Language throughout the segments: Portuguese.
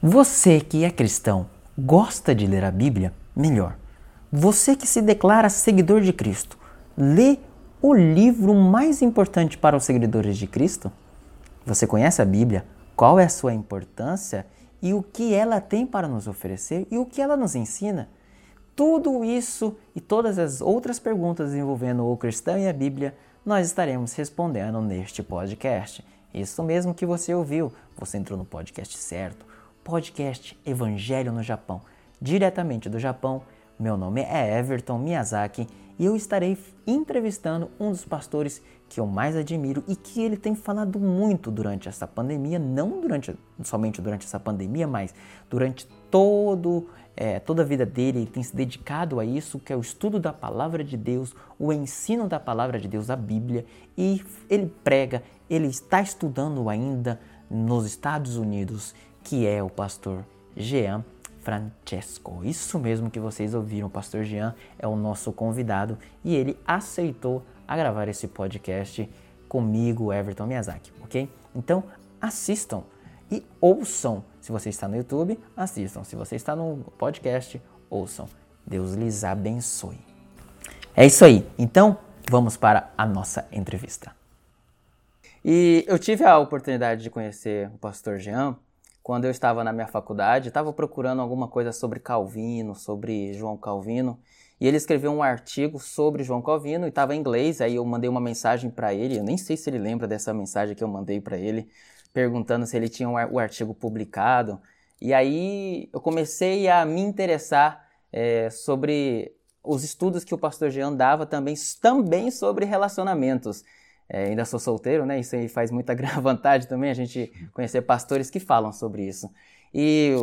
Você que é cristão, gosta de ler a Bíblia? Melhor. Você que se declara seguidor de Cristo, lê o livro mais importante para os seguidores de Cristo? Você conhece a Bíblia? Qual é a sua importância e o que ela tem para nos oferecer e o que ela nos ensina? Tudo isso e todas as outras perguntas envolvendo o cristão e a Bíblia, nós estaremos respondendo neste podcast. Isso mesmo que você ouviu, você entrou no podcast certo podcast Evangelho no Japão, diretamente do Japão. Meu nome é Everton Miyazaki e eu estarei entrevistando um dos pastores que eu mais admiro e que ele tem falado muito durante essa pandemia, não durante somente durante essa pandemia, mas durante todo é, toda a vida dele, ele tem se dedicado a isso, que é o estudo da palavra de Deus, o ensino da palavra de Deus, a Bíblia, e ele prega, ele está estudando ainda nos Estados Unidos que é o pastor Jean Francesco. Isso mesmo que vocês ouviram, o pastor Jean é o nosso convidado e ele aceitou a gravar esse podcast comigo, Everton Miyazaki, ok? Então assistam e ouçam. Se você está no YouTube, assistam. Se você está no podcast, ouçam. Deus lhes abençoe. É isso aí. Então, vamos para a nossa entrevista. E eu tive a oportunidade de conhecer o pastor Jean quando eu estava na minha faculdade, estava procurando alguma coisa sobre Calvino, sobre João Calvino, e ele escreveu um artigo sobre João Calvino e estava em inglês, aí eu mandei uma mensagem para ele, eu nem sei se ele lembra dessa mensagem que eu mandei para ele, perguntando se ele tinha o artigo publicado, e aí eu comecei a me interessar é, sobre os estudos que o pastor Jean dava também, também sobre relacionamentos. É, ainda sou solteiro, né? Isso aí faz muita vantagem também a gente conhecer pastores que falam sobre isso. E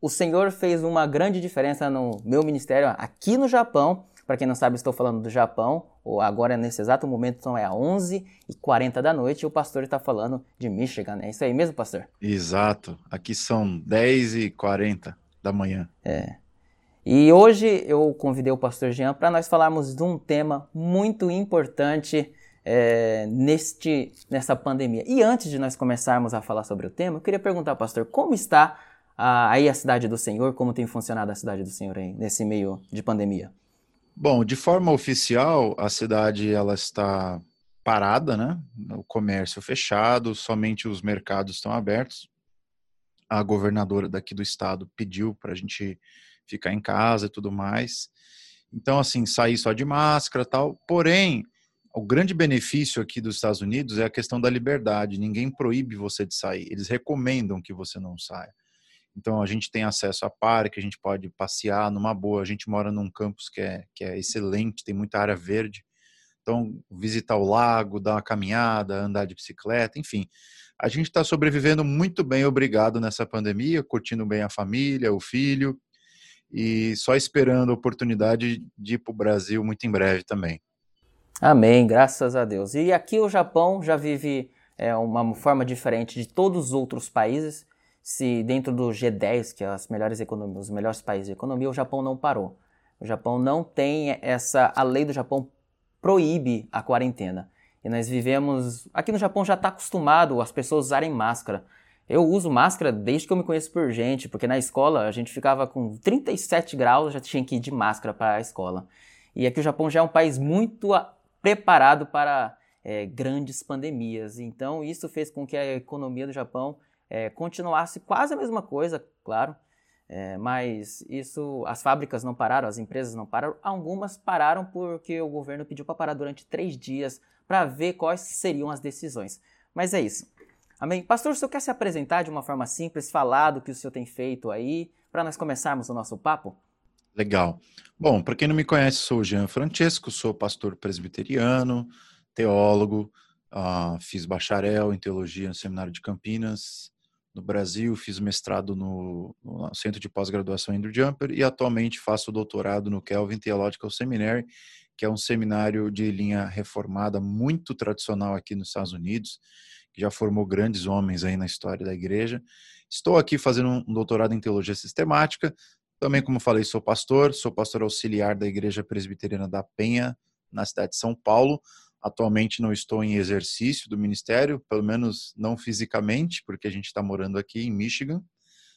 o Senhor fez uma grande diferença no meu ministério aqui no Japão. Para quem não sabe, estou falando do Japão. Ou agora, nesse exato momento, então é 11h40 da noite e o pastor está falando de Michigan. É isso aí mesmo, pastor? Exato. Aqui são 10h40 da manhã. É. E hoje eu convidei o pastor Jean para nós falarmos de um tema muito importante é, neste, nessa pandemia. E antes de nós começarmos a falar sobre o tema, eu queria perguntar, pastor, como está a, aí a cidade do Senhor? Como tem funcionado a cidade do Senhor aí nesse meio de pandemia? Bom, de forma oficial, a cidade ela está parada, né? O comércio fechado, somente os mercados estão abertos. A governadora daqui do estado pediu para a gente ficar em casa e tudo mais. Então, assim, sair só de máscara tal. Porém, o grande benefício aqui dos Estados Unidos é a questão da liberdade. Ninguém proíbe você de sair. Eles recomendam que você não saia. Então a gente tem acesso a parque, a gente pode passear numa boa. A gente mora num campus que é, que é excelente, tem muita área verde. Então visitar o lago, dar uma caminhada, andar de bicicleta, enfim. A gente está sobrevivendo muito bem, obrigado, nessa pandemia, curtindo bem a família, o filho e só esperando a oportunidade de ir para o Brasil muito em breve também. Amém, graças a Deus. E aqui o Japão já vive é, uma forma diferente de todos os outros países. Se dentro do G10, que é as melhores economias, os melhores países de economia, o Japão não parou. O Japão não tem essa. A lei do Japão proíbe a quarentena. E nós vivemos. Aqui no Japão já está acostumado as pessoas usarem máscara. Eu uso máscara desde que eu me conheço por gente, porque na escola a gente ficava com 37 graus, já tinha que ir de máscara para a escola. E aqui o Japão já é um país muito preparado para é, grandes pandemias. Então, isso fez com que a economia do Japão é, continuasse quase a mesma coisa, claro, é, mas isso, as fábricas não pararam, as empresas não pararam, algumas pararam porque o governo pediu para parar durante três dias para ver quais seriam as decisões. Mas é isso. Amém? Pastor, o senhor quer se apresentar de uma forma simples, falar do que o senhor tem feito aí, para nós começarmos o nosso papo? Legal. Bom, para quem não me conhece, sou Jean Francesco, sou pastor presbiteriano, teólogo, uh, fiz bacharel em teologia no Seminário de Campinas, no Brasil, fiz mestrado no, no Centro de Pós-Graduação Andrew Jumper e atualmente faço doutorado no Kelvin Theological Seminary, que é um seminário de linha reformada muito tradicional aqui nos Estados Unidos, que já formou grandes homens aí na história da igreja. Estou aqui fazendo um doutorado em teologia sistemática, também, como falei, sou pastor, sou pastor auxiliar da Igreja Presbiteriana da Penha, na cidade de São Paulo. Atualmente não estou em exercício do ministério, pelo menos não fisicamente, porque a gente está morando aqui em Michigan.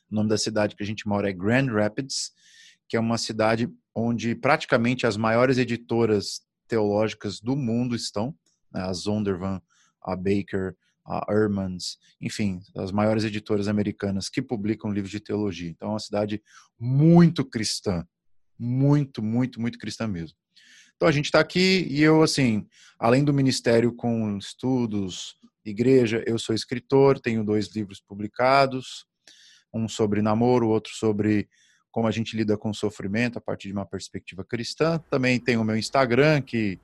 O nome da cidade que a gente mora é Grand Rapids, que é uma cidade onde praticamente as maiores editoras teológicas do mundo estão, né? a Zondervan, a Baker, a Ehrmans, enfim, as maiores editoras americanas que publicam livros de teologia. Então é uma cidade muito cristã, muito, muito, muito cristã mesmo. Então a gente está aqui e eu, assim, além do ministério com estudos, igreja, eu sou escritor, tenho dois livros publicados, um sobre namoro, outro sobre como a gente lida com sofrimento a partir de uma perspectiva cristã. Também tem o meu Instagram, que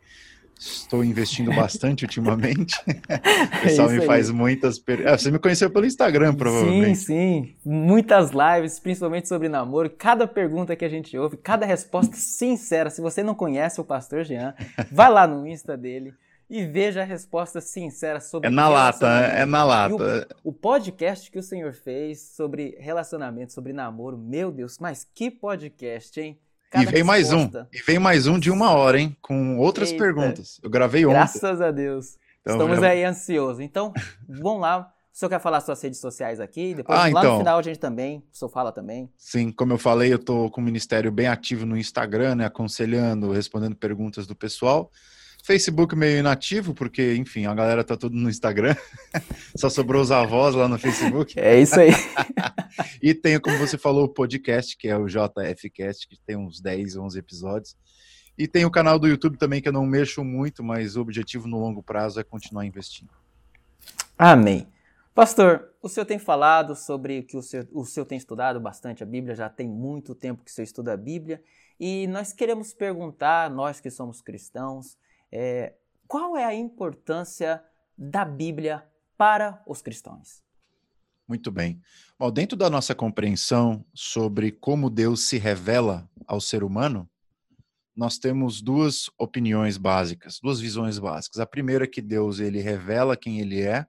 estou investindo bastante ultimamente. O pessoal me faz muitas perguntas. Ah, você me conheceu pelo Instagram, provavelmente. Sim, sim. Muitas lives, principalmente sobre namoro. Cada pergunta que a gente ouve, cada resposta sincera. Se você não conhece o pastor Jean, vai lá no Insta dele e veja a resposta sincera sobre É na lata, é na lata. O, o, podcast que o senhor fez sobre relacionamento, sobre namoro, meu Deus, mas que podcast, hein? Cada e vem mais um, e vem mais um de uma hora, hein? Com outras Eita. perguntas. Eu gravei ontem. Graças a Deus. Então, Estamos já... aí ansiosos. Então, vamos lá. O senhor quer falar suas redes sociais aqui? Depois, ah, lá então, no final, a gente também, o senhor fala também. Sim, como eu falei, eu estou com o Ministério bem ativo no Instagram, né, aconselhando, respondendo perguntas do pessoal. Facebook meio inativo, porque, enfim, a galera tá tudo no Instagram. Só sobrou os avós lá no Facebook. É isso aí. e tem, como você falou, o podcast, que é o JFcast, que tem uns 10, 11 episódios. E tem o canal do YouTube também, que eu não mexo muito, mas o objetivo no longo prazo é continuar investindo. Amém. Pastor, o senhor tem falado sobre que o senhor, o senhor tem estudado bastante a Bíblia, já tem muito tempo que o senhor estuda a Bíblia, e nós queremos perguntar, nós que somos cristãos, é, qual é a importância da Bíblia para os cristãos? Muito bem. Bom, dentro da nossa compreensão sobre como Deus se revela ao ser humano, nós temos duas opiniões básicas, duas visões básicas. A primeira é que Deus ele revela quem ele é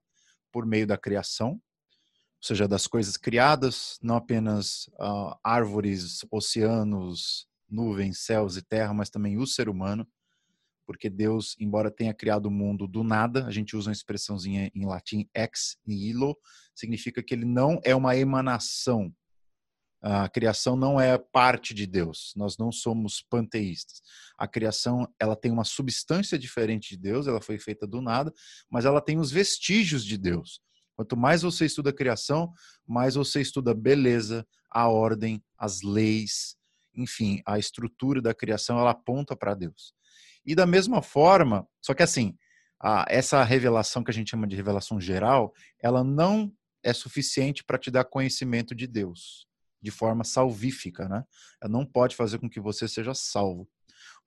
por meio da criação, ou seja, das coisas criadas, não apenas uh, árvores, oceanos, nuvens, céus e terra, mas também o ser humano porque Deus, embora tenha criado o mundo do nada, a gente usa uma expressãozinha em latim ex nihilo, significa que ele não é uma emanação. A criação não é parte de Deus. Nós não somos panteístas. A criação, ela tem uma substância diferente de Deus, ela foi feita do nada, mas ela tem os vestígios de Deus. Quanto mais você estuda a criação, mais você estuda a beleza, a ordem, as leis, enfim, a estrutura da criação, ela aponta para Deus. E da mesma forma, só que assim, a, essa revelação que a gente chama de revelação geral, ela não é suficiente para te dar conhecimento de Deus de forma salvífica, né? Ela não pode fazer com que você seja salvo.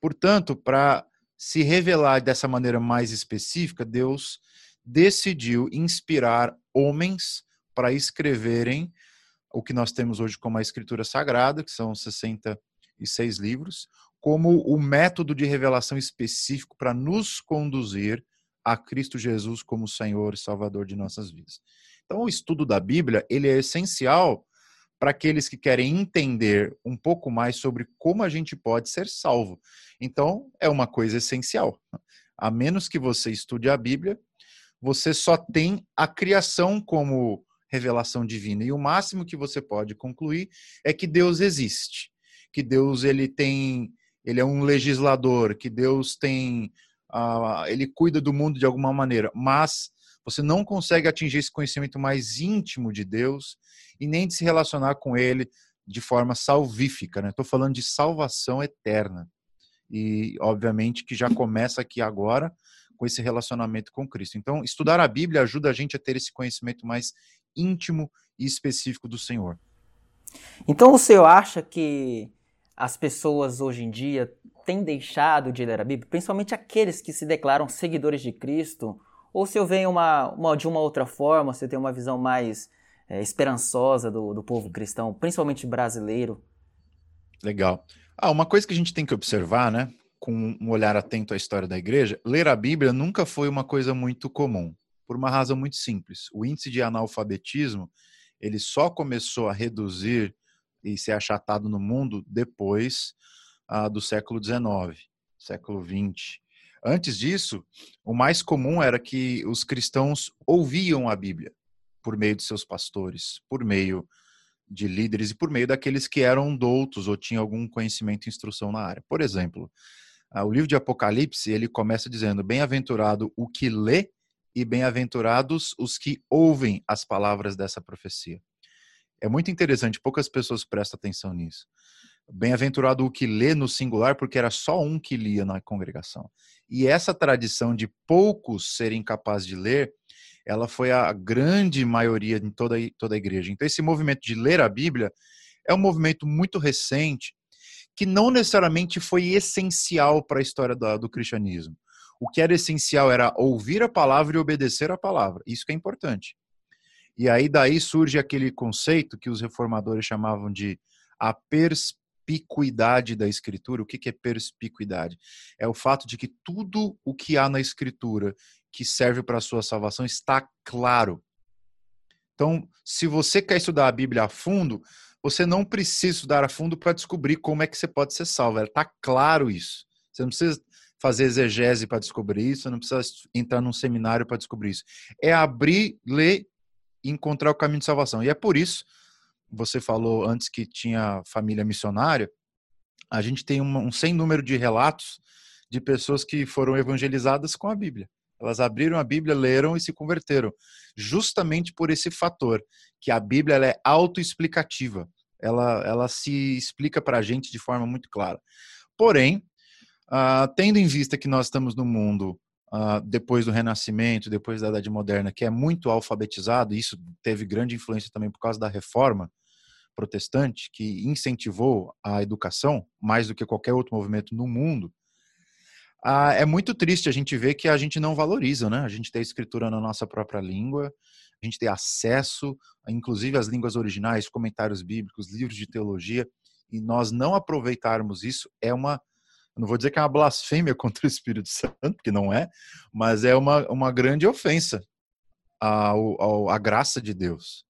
Portanto, para se revelar dessa maneira mais específica, Deus decidiu inspirar homens para escreverem o que nós temos hoje como a Escritura Sagrada, que são 66 livros, como o método de revelação específico para nos conduzir a Cristo Jesus como Senhor e Salvador de nossas vidas. Então, o estudo da Bíblia ele é essencial para aqueles que querem entender um pouco mais sobre como a gente pode ser salvo. Então, é uma coisa essencial. A menos que você estude a Bíblia, você só tem a criação como revelação divina. E o máximo que você pode concluir é que Deus existe, que Deus ele tem ele é um legislador, que Deus tem, uh, ele cuida do mundo de alguma maneira, mas você não consegue atingir esse conhecimento mais íntimo de Deus e nem de se relacionar com Ele de forma salvífica. Estou né? falando de salvação eterna. E, obviamente, que já começa aqui agora com esse relacionamento com Cristo. Então, estudar a Bíblia ajuda a gente a ter esse conhecimento mais íntimo e específico do Senhor. Então, o senhor acha que as pessoas hoje em dia têm deixado de ler a Bíblia, principalmente aqueles que se declaram seguidores de Cristo, ou se eu venho uma, uma, de uma outra forma, se eu tenho uma visão mais é, esperançosa do, do povo cristão, principalmente brasileiro? Legal. Ah, uma coisa que a gente tem que observar, né, com um olhar atento à história da igreja, ler a Bíblia nunca foi uma coisa muito comum, por uma razão muito simples. O índice de analfabetismo, ele só começou a reduzir e ser achatado no mundo depois ah, do século XIX, século XX. Antes disso, o mais comum era que os cristãos ouviam a Bíblia por meio de seus pastores, por meio de líderes e por meio daqueles que eram doutos ou tinham algum conhecimento e instrução na área. Por exemplo, o livro de Apocalipse, ele começa dizendo: Bem-aventurado o que lê e bem-aventurados os que ouvem as palavras dessa profecia. É muito interessante, poucas pessoas prestam atenção nisso. Bem-aventurado o que lê no singular, porque era só um que lia na congregação. E essa tradição de poucos serem capazes de ler, ela foi a grande maioria em toda, toda a igreja. Então, esse movimento de ler a Bíblia é um movimento muito recente, que não necessariamente foi essencial para a história do, do cristianismo. O que era essencial era ouvir a palavra e obedecer a palavra. Isso que é importante. E aí daí surge aquele conceito que os reformadores chamavam de a perspicuidade da escritura. O que é perspicuidade? É o fato de que tudo o que há na escritura que serve para a sua salvação está claro. Então, se você quer estudar a Bíblia a fundo, você não precisa estudar a fundo para descobrir como é que você pode ser salvo. Está claro isso. Você não precisa fazer exegese para descobrir isso, não precisa entrar num seminário para descobrir isso. É abrir, ler encontrar o caminho de salvação. E é por isso, você falou antes que tinha família missionária, a gente tem um, um sem número de relatos de pessoas que foram evangelizadas com a Bíblia. Elas abriram a Bíblia, leram e se converteram, justamente por esse fator, que a Bíblia ela é autoexplicativa. Ela, ela se explica para a gente de forma muito clara. Porém, Uh, tendo em vista que nós estamos no mundo uh, depois do Renascimento, depois da Idade Moderna, que é muito alfabetizado, e isso teve grande influência também por causa da reforma protestante, que incentivou a educação mais do que qualquer outro movimento no mundo, uh, é muito triste a gente ver que a gente não valoriza, né? A gente tem escritura na nossa própria língua, a gente tem acesso, inclusive às línguas originais, comentários bíblicos, livros de teologia, e nós não aproveitarmos isso é uma não vou dizer que é uma blasfêmia contra o Espírito Santo, porque não é, mas é uma, uma grande ofensa ao, ao, à graça de Deus.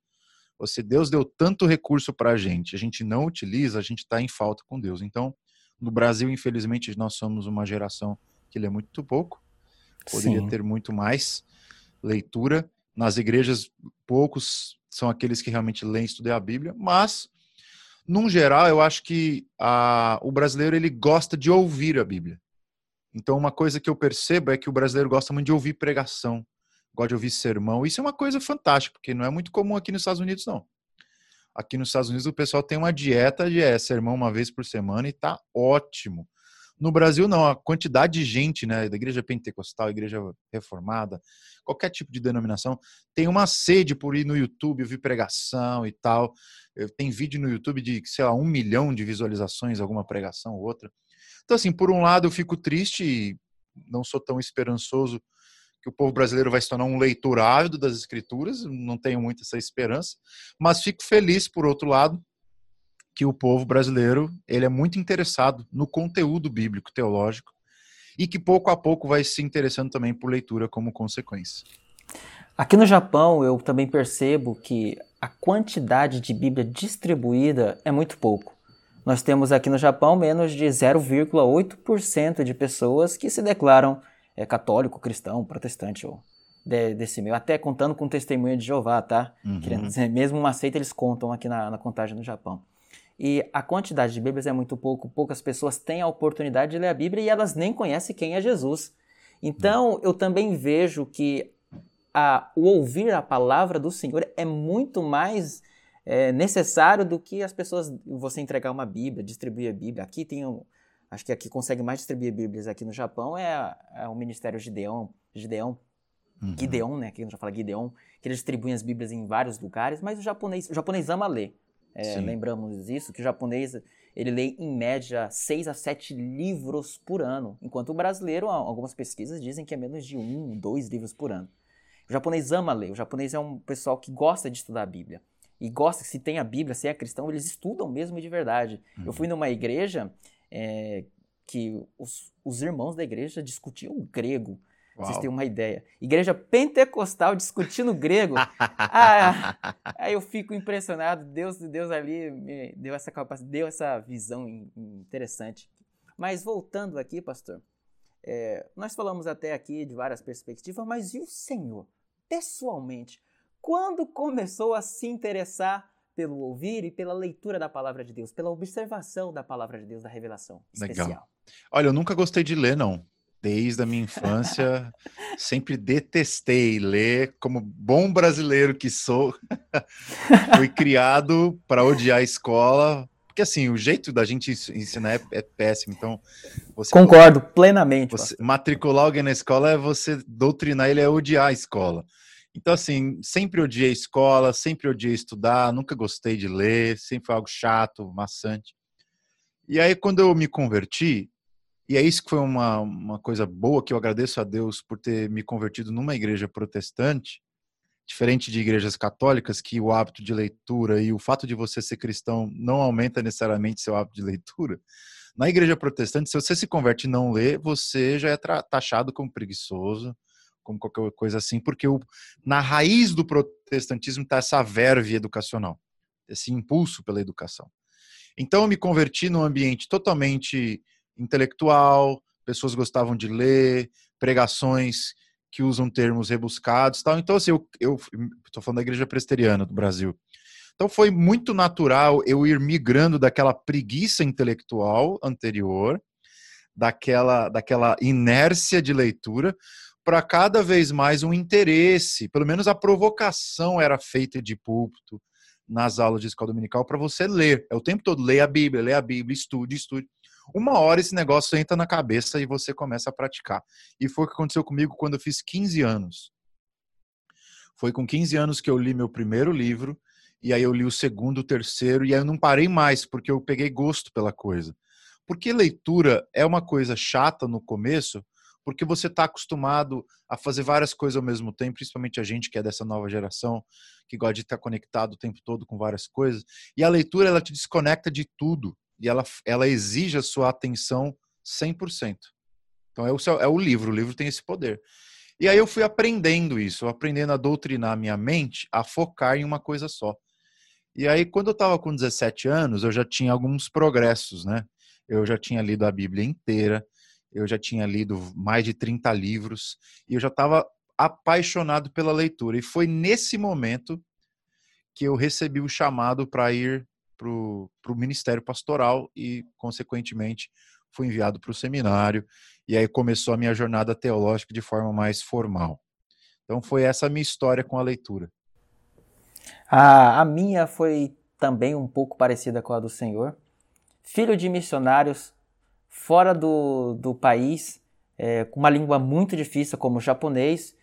Você, Deus deu tanto recurso para a gente, a gente não utiliza, a gente está em falta com Deus. Então, no Brasil, infelizmente, nós somos uma geração que lê muito pouco, poderia Sim. ter muito mais leitura. Nas igrejas, poucos são aqueles que realmente leem e estudam a Bíblia, mas num geral, eu acho que a, o brasileiro ele gosta de ouvir a Bíblia. Então, uma coisa que eu percebo é que o brasileiro gosta muito de ouvir pregação, gosta de ouvir sermão. Isso é uma coisa fantástica, porque não é muito comum aqui nos Estados Unidos, não. Aqui nos Estados Unidos o pessoal tem uma dieta de é, sermão uma vez por semana e tá ótimo. No Brasil, não. A quantidade de gente, né, da igreja pentecostal, igreja reformada, qualquer tipo de denominação, tem uma sede por ir no YouTube, ouvir pregação e tal. Tem vídeo no YouTube de, sei lá, um milhão de visualizações, alguma pregação ou outra. Então, assim, por um lado eu fico triste e não sou tão esperançoso que o povo brasileiro vai se tornar um leitor ávido das escrituras, não tenho muito essa esperança, mas fico feliz, por outro lado, que o povo brasileiro ele é muito interessado no conteúdo bíblico teológico e que pouco a pouco vai se interessando também por leitura como consequência. Aqui no Japão eu também percebo que a quantidade de Bíblia distribuída é muito pouco. Nós temos aqui no Japão menos de 0,8% de pessoas que se declaram é, católico, cristão, protestante ou de, desse meio, até contando com testemunha de Jeová, tá? Uhum. Querendo dizer, mesmo uma seita eles contam aqui na, na contagem no Japão. E a quantidade de Bíblias é muito pouco, poucas pessoas têm a oportunidade de ler a Bíblia e elas nem conhecem quem é Jesus. Então, eu também vejo que a, o ouvir a palavra do Senhor é muito mais é, necessário do que as pessoas, você entregar uma Bíblia, distribuir a Bíblia. Aqui tem, um, acho que aqui consegue mais distribuir Bíblias aqui no Japão é, é o Ministério Gideon, Gideon, uhum. Gideon, né, que a gente já fala Gideon, que eles distribuem as Bíblias em vários lugares, mas o japonês, o japonês ama ler. É, lembramos isso, que o japonês ele lê em média 6 a 7 livros por ano, enquanto o brasileiro, algumas pesquisas dizem que é menos de um, dois livros por ano. O japonês ama ler, o japonês é um pessoal que gosta de estudar a Bíblia. E gosta, se tem a Bíblia, se é cristão, eles estudam mesmo de verdade. Uhum. Eu fui numa igreja é, que os, os irmãos da igreja discutiam grego. Uau. Vocês têm uma ideia. Igreja pentecostal discutindo grego. ah, aí eu fico impressionado. Deus, Deus ali me deu essa capacidade, deu essa visão interessante. Mas voltando aqui, pastor, é, nós falamos até aqui de várias perspectivas, mas e o Senhor, pessoalmente, quando começou a se interessar pelo ouvir e pela leitura da palavra de Deus, pela observação da palavra de Deus, da revelação especial. Legal. Olha, eu nunca gostei de ler, não. Desde a minha infância, sempre detestei ler, como bom brasileiro que sou. Fui criado para odiar a escola, porque assim, o jeito da gente ensinar é, é péssimo. Então, Concordo plenamente. Você, matricular alguém na escola é você doutrinar ele a odiar a escola. Então, assim, sempre odiei a escola, sempre odiei estudar, nunca gostei de ler, sempre foi algo chato, maçante. E aí, quando eu me converti, e é isso que foi uma, uma coisa boa que eu agradeço a Deus por ter me convertido numa igreja protestante, diferente de igrejas católicas, que o hábito de leitura e o fato de você ser cristão não aumenta necessariamente seu hábito de leitura. Na igreja protestante, se você se converte e não lê, você já é taxado como preguiçoso, como qualquer coisa assim, porque o, na raiz do protestantismo está essa verve educacional, esse impulso pela educação. Então eu me converti num ambiente totalmente intelectual, pessoas gostavam de ler, pregações que usam termos rebuscados, tal. Então assim, eu estou falando da igreja presbiteriana do Brasil. Então foi muito natural eu ir migrando daquela preguiça intelectual anterior, daquela daquela inércia de leitura para cada vez mais um interesse, pelo menos a provocação era feita de púlpito nas aulas de escola dominical para você ler. É o tempo todo, leia a Bíblia, leia a Bíblia, estude, estude. Uma hora esse negócio entra na cabeça e você começa a praticar. E foi o que aconteceu comigo quando eu fiz 15 anos. Foi com 15 anos que eu li meu primeiro livro, e aí eu li o segundo, o terceiro, e aí eu não parei mais, porque eu peguei gosto pela coisa. Porque leitura é uma coisa chata no começo, porque você está acostumado a fazer várias coisas ao mesmo tempo, principalmente a gente que é dessa nova geração, que gosta de estar conectado o tempo todo com várias coisas. E a leitura, ela te desconecta de tudo, e ela, ela exige a sua atenção 100%. Então é o, é o livro, o livro tem esse poder. E aí eu fui aprendendo isso, aprendendo a doutrinar minha mente a focar em uma coisa só. E aí, quando eu estava com 17 anos, eu já tinha alguns progressos, né? Eu já tinha lido a Bíblia inteira, eu já tinha lido mais de 30 livros e eu já estava apaixonado pela leitura. E foi nesse momento que eu recebi o chamado para ir para o ministério pastoral e, consequentemente, fui enviado para o seminário. E aí começou a minha jornada teológica de forma mais formal. Então, foi essa a minha história com a leitura. A, a minha foi também um pouco parecida com a do Senhor. Filho de missionários, fora do, do país, é, com uma língua muito difícil como o japonês.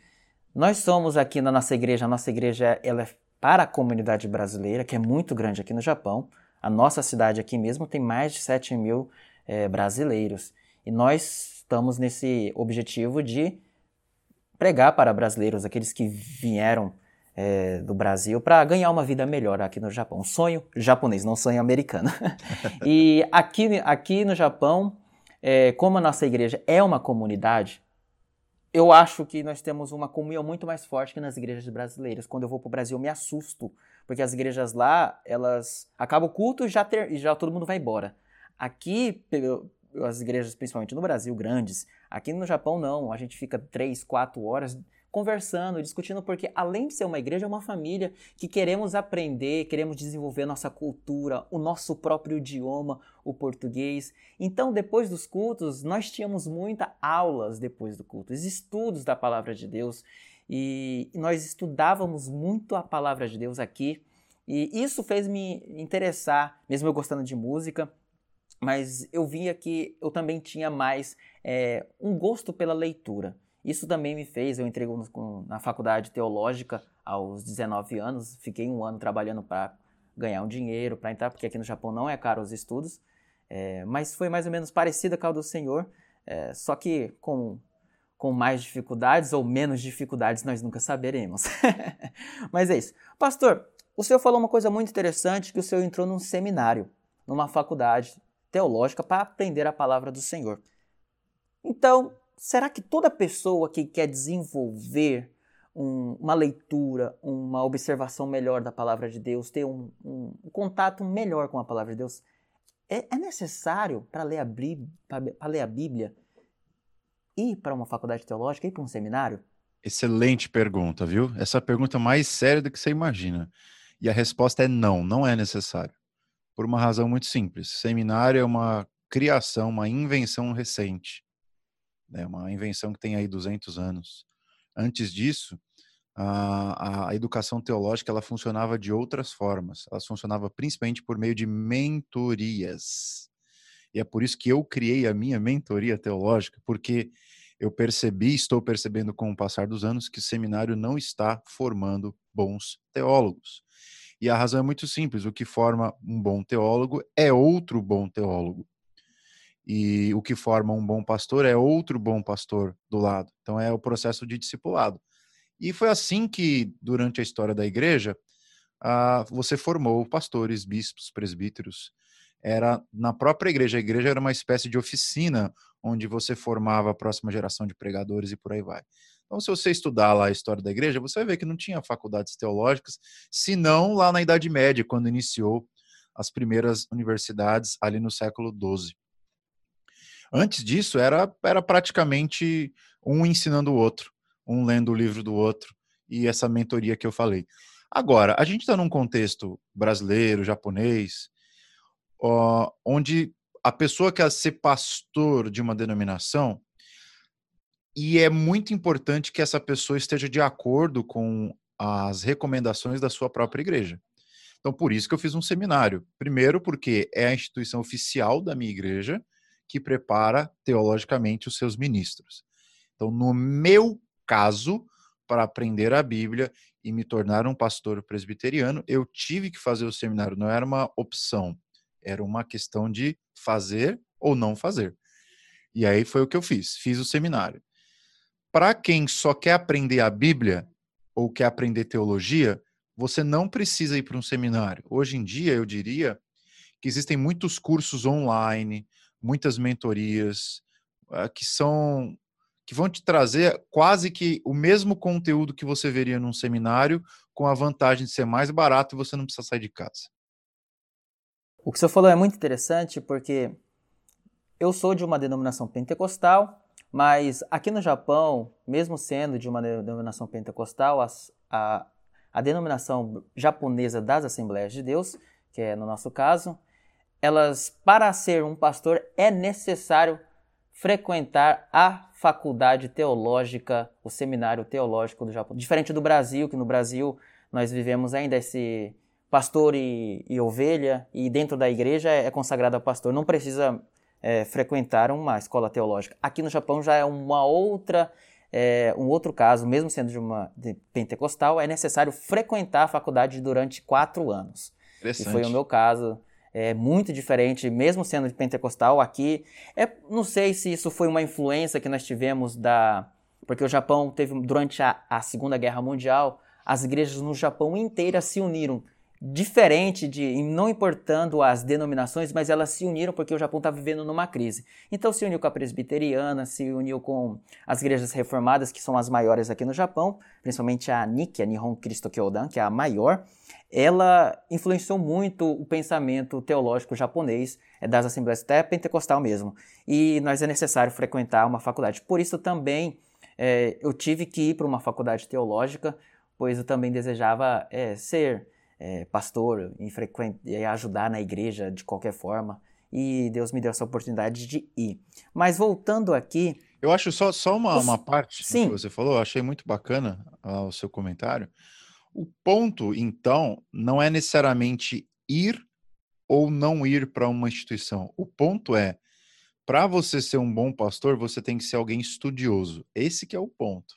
Nós somos aqui na nossa igreja, a nossa igreja ela é para a comunidade brasileira, que é muito grande aqui no Japão. A nossa cidade aqui mesmo tem mais de 7 mil é, brasileiros. E nós estamos nesse objetivo de pregar para brasileiros, aqueles que vieram é, do Brasil para ganhar uma vida melhor aqui no Japão. Um sonho japonês, não sonho americano. e aqui, aqui no Japão, é, como a nossa igreja é uma comunidade, eu acho que nós temos uma comunhão muito mais forte que nas igrejas brasileiras. Quando eu vou para o Brasil, eu me assusto, porque as igrejas lá, elas acabam o culto e já, ter, já todo mundo vai embora. Aqui, as igrejas, principalmente no Brasil, grandes, aqui no Japão não, a gente fica três, quatro horas conversando, discutindo, porque além de ser uma igreja, é uma família que queremos aprender, queremos desenvolver nossa cultura, o nosso próprio idioma, o português. Então, depois dos cultos, nós tínhamos muitas aulas depois do culto, estudos da palavra de Deus, e nós estudávamos muito a palavra de Deus aqui. E isso fez me interessar, mesmo eu gostando de música, mas eu via que eu também tinha mais é, um gosto pela leitura. Isso também me fez, eu entrei na faculdade teológica aos 19 anos, fiquei um ano trabalhando para ganhar um dinheiro, para entrar, porque aqui no Japão não é caro os estudos, é, mas foi mais ou menos parecida com a do Senhor, é, só que com, com mais dificuldades ou menos dificuldades nós nunca saberemos. mas é isso. Pastor, o senhor falou uma coisa muito interessante, que o senhor entrou num seminário, numa faculdade teológica para aprender a palavra do Senhor. Então, será que toda pessoa que quer desenvolver um, uma leitura, uma observação melhor da palavra de Deus, ter um, um, um contato melhor com a palavra de Deus, é, é necessário para ler, ler a Bíblia ir para uma faculdade teológica, ir para um seminário? Excelente pergunta, viu? Essa pergunta é mais séria do que você imagina. E a resposta é não, não é necessário. Por uma razão muito simples. Seminário é uma criação, uma invenção recente. É uma invenção que tem aí 200 anos. Antes disso, a, a educação teológica ela funcionava de outras formas. Ela funcionava principalmente por meio de mentorias. E é por isso que eu criei a minha mentoria teológica, porque eu percebi, estou percebendo com o passar dos anos, que o seminário não está formando bons teólogos. E a razão é muito simples: o que forma um bom teólogo é outro bom teólogo. E o que forma um bom pastor é outro bom pastor do lado. Então é o processo de discipulado. E foi assim que, durante a história da igreja, uh, você formou pastores, bispos, presbíteros. Era na própria igreja. A igreja era uma espécie de oficina onde você formava a próxima geração de pregadores e por aí vai. Então, se você estudar lá a história da igreja, você vai ver que não tinha faculdades teológicas, senão lá na Idade Média, quando iniciou as primeiras universidades ali no século XII. Antes disso, era, era praticamente um ensinando o outro um lendo o livro do outro e essa mentoria que eu falei. Agora, a gente está num contexto brasileiro, japonês, ó, onde a pessoa quer ser pastor de uma denominação e é muito importante que essa pessoa esteja de acordo com as recomendações da sua própria igreja. Então, por isso que eu fiz um seminário. Primeiro, porque é a instituição oficial da minha igreja que prepara teologicamente os seus ministros. Então, no meu caso, para aprender a Bíblia e me tornar um pastor presbiteriano, eu tive que fazer o seminário, não era uma opção, era uma questão de fazer ou não fazer. E aí foi o que eu fiz, fiz o seminário. Para quem só quer aprender a Bíblia ou quer aprender teologia, você não precisa ir para um seminário. Hoje em dia, eu diria que existem muitos cursos online, muitas mentorias, ah, que são que vão te trazer quase que o mesmo conteúdo que você veria num seminário, com a vantagem de ser mais barato e você não precisa sair de casa. O que você falou é muito interessante porque eu sou de uma denominação pentecostal, mas aqui no Japão, mesmo sendo de uma denominação pentecostal, a, a, a denominação japonesa das Assembleias de Deus, que é no nosso caso, elas, para ser um pastor, é necessário frequentar a faculdade teológica, o seminário teológico do Japão. Diferente do Brasil, que no Brasil nós vivemos ainda esse pastor e, e ovelha, e dentro da igreja é consagrado a pastor, não precisa é, frequentar uma escola teológica. Aqui no Japão já é uma outra, é, um outro caso, mesmo sendo de uma de pentecostal, é necessário frequentar a faculdade durante quatro anos. E foi o meu caso é muito diferente, mesmo sendo pentecostal aqui. É, não sei se isso foi uma influência que nós tivemos da. Porque o Japão teve, durante a, a Segunda Guerra Mundial, as igrejas no Japão inteira se uniram. Diferente de, não importando as denominações, mas elas se uniram porque o Japão está vivendo numa crise. Então se uniu com a presbiteriana, se uniu com as igrejas reformadas, que são as maiores aqui no Japão, principalmente a Nikki, a Nihon Christo Kyodan, que é a maior ela influenciou muito o pensamento teológico japonês é, das assembleias, até pentecostal mesmo. E nós é necessário frequentar uma faculdade. Por isso também é, eu tive que ir para uma faculdade teológica, pois eu também desejava é, ser é, pastor e, e ajudar na igreja de qualquer forma. E Deus me deu essa oportunidade de ir. Mas voltando aqui. Eu acho só, só uma, os... uma parte Sim. que você falou, eu achei muito bacana uh, o seu comentário. O ponto, então, não é necessariamente ir ou não ir para uma instituição. O ponto é, para você ser um bom pastor, você tem que ser alguém estudioso. Esse que é o ponto.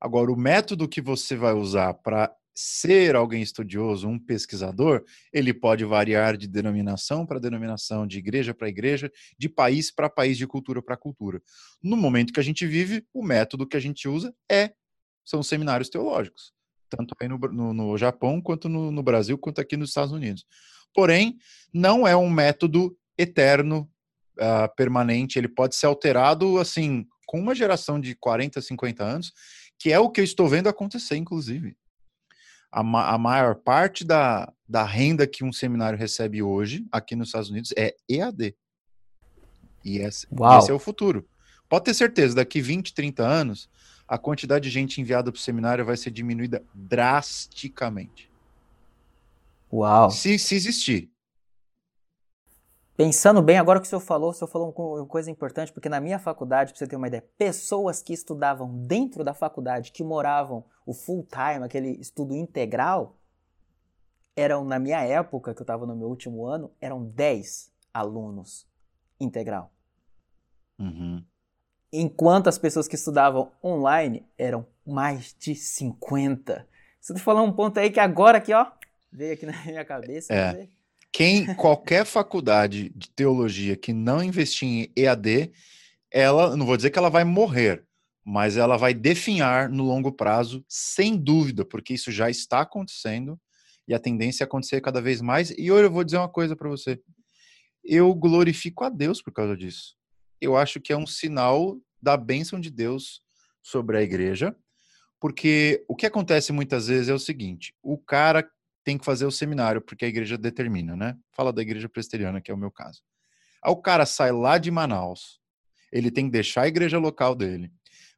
Agora, o método que você vai usar para ser alguém estudioso, um pesquisador, ele pode variar de denominação para denominação, de igreja para igreja, de país para país, de cultura para cultura. No momento que a gente vive, o método que a gente usa é são seminários teológicos tanto aí no, no, no Japão, quanto no, no, Brasil, quanto aqui nos Estados Unidos. Porém, não é um método eterno, uh, permanente, ele pode ser alterado, assim, com uma geração de 40, 50 anos, que é o que eu estou vendo acontecer, inclusive. A, ma a maior parte da, da renda que um seminário recebe hoje, aqui nos Estados Unidos, é EAD. E esse, esse é o futuro. Pode ter certeza, daqui 20, 30 anos, a quantidade de gente enviada para o seminário vai ser diminuída drasticamente. Uau! Se, se existir. Pensando bem, agora que o senhor falou, o senhor falou uma coisa importante, porque na minha faculdade, para você ter uma ideia, pessoas que estudavam dentro da faculdade, que moravam o full time, aquele estudo integral, eram, na minha época, que eu estava no meu último ano, eram 10 alunos integral. Uhum. Enquanto as pessoas que estudavam online eram mais de 50. Você tá falando um ponto aí que agora aqui, ó, veio aqui na minha cabeça. É. Quem, qualquer faculdade de teologia que não investir em EAD, ela, não vou dizer que ela vai morrer, mas ela vai definhar no longo prazo, sem dúvida, porque isso já está acontecendo e a tendência é acontecer cada vez mais. E hoje eu vou dizer uma coisa para você. Eu glorifico a Deus por causa disso. Eu acho que é um sinal da bênção de Deus sobre a igreja, porque o que acontece muitas vezes é o seguinte: o cara tem que fazer o seminário, porque a igreja determina, né? Fala da igreja presbiteriana, que é o meu caso. Aí o cara sai lá de Manaus, ele tem que deixar a igreja local dele.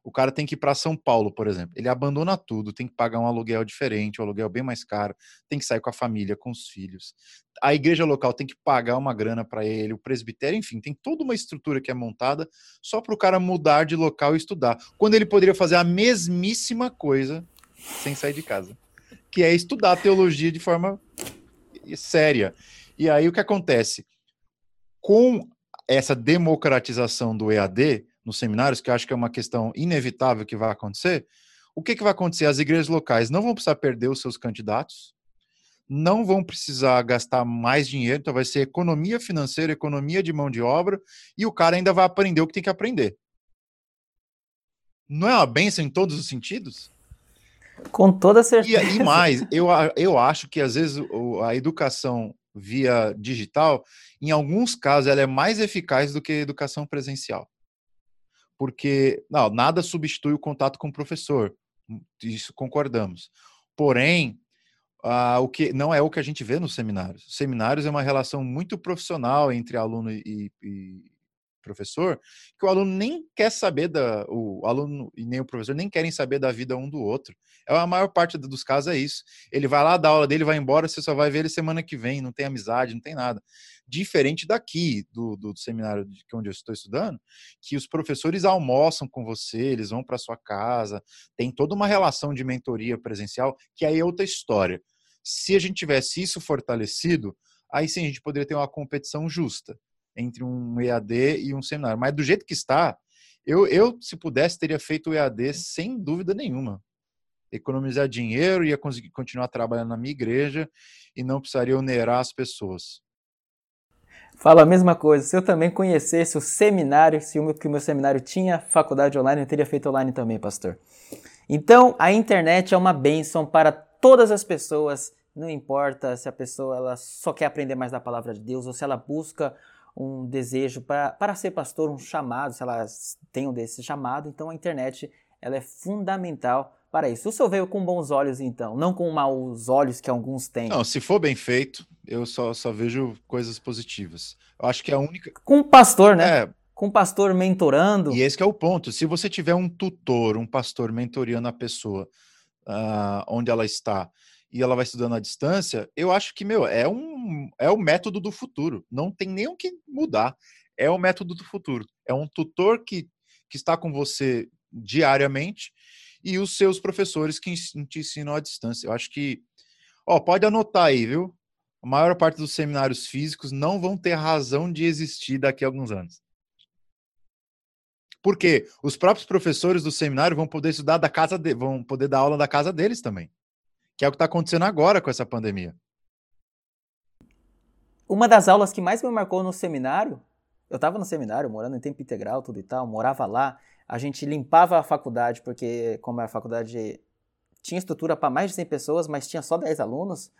O cara tem que ir para São Paulo, por exemplo. Ele abandona tudo, tem que pagar um aluguel diferente, um aluguel bem mais caro, tem que sair com a família, com os filhos. A igreja local tem que pagar uma grana para ele, o presbitério, enfim, tem toda uma estrutura que é montada só para o cara mudar de local e estudar. Quando ele poderia fazer a mesmíssima coisa sem sair de casa que é estudar teologia de forma séria. E aí o que acontece? Com essa democratização do EAD nos seminários, que eu acho que é uma questão inevitável que vai acontecer, o que, que vai acontecer? As igrejas locais não vão precisar perder os seus candidatos, não vão precisar gastar mais dinheiro, então vai ser economia financeira, economia de mão de obra, e o cara ainda vai aprender o que tem que aprender. Não é uma benção em todos os sentidos? Com toda certeza. E, e mais, eu, eu acho que às vezes a educação via digital, em alguns casos, ela é mais eficaz do que a educação presencial. Porque, não, nada substitui o contato com o professor, isso concordamos. Porém, uh, o que não é o que a gente vê nos seminários. Seminários é uma relação muito profissional entre aluno e, e, professor, que o aluno nem quer saber da. O aluno e nem o professor nem querem saber da vida um do outro. É a maior parte dos casos é isso. Ele vai lá dar aula dele, vai embora, você só vai ver ele semana que vem, não tem amizade, não tem nada. Diferente daqui, do, do, do seminário de onde eu estou estudando, que os professores almoçam com você, eles vão para sua casa, tem toda uma relação de mentoria presencial, que aí é outra história. Se a gente tivesse isso fortalecido, aí sim a gente poderia ter uma competição justa entre um EAD e um seminário. Mas do jeito que está, eu, eu se pudesse, teria feito o EAD sem dúvida nenhuma. Economizar dinheiro, ia conseguir continuar trabalhando na minha igreja e não precisaria onerar as pessoas. Fala a mesma coisa. Se eu também conhecesse o seminário, se o meu, que o meu seminário tinha faculdade online, eu teria feito online também, pastor. Então, a internet é uma bênção para todas as pessoas, não importa se a pessoa ela só quer aprender mais da palavra de Deus ou se ela busca um desejo para, para ser pastor, um chamado, se elas têm um desse chamado, então a internet ela é fundamental para isso. O senhor veio com bons olhos, então, não com maus olhos que alguns têm. Não, se for bem feito, eu só, só vejo coisas positivas. Eu acho que é a única. Com o pastor, né? É. Com o pastor mentorando. E esse é o ponto. Se você tiver um tutor, um pastor mentoreando a pessoa uh, onde ela está, e ela vai estudando à distância, eu acho que, meu, é um é o método do futuro. Não tem nem o que mudar. É o método do futuro. É um tutor que, que está com você diariamente e os seus professores que te ensinam à distância. Eu acho que, ó, pode anotar aí, viu? A maior parte dos seminários físicos não vão ter razão de existir daqui a alguns anos. Porque os próprios professores do seminário vão poder estudar da casa de, vão poder dar aula da casa deles também que é o que está acontecendo agora com essa pandemia. Uma das aulas que mais me marcou no seminário, eu estava no seminário, morando em tempo integral, tudo e tal, morava lá, a gente limpava a faculdade, porque como a faculdade tinha estrutura para mais de 100 pessoas, mas tinha só 10 alunos,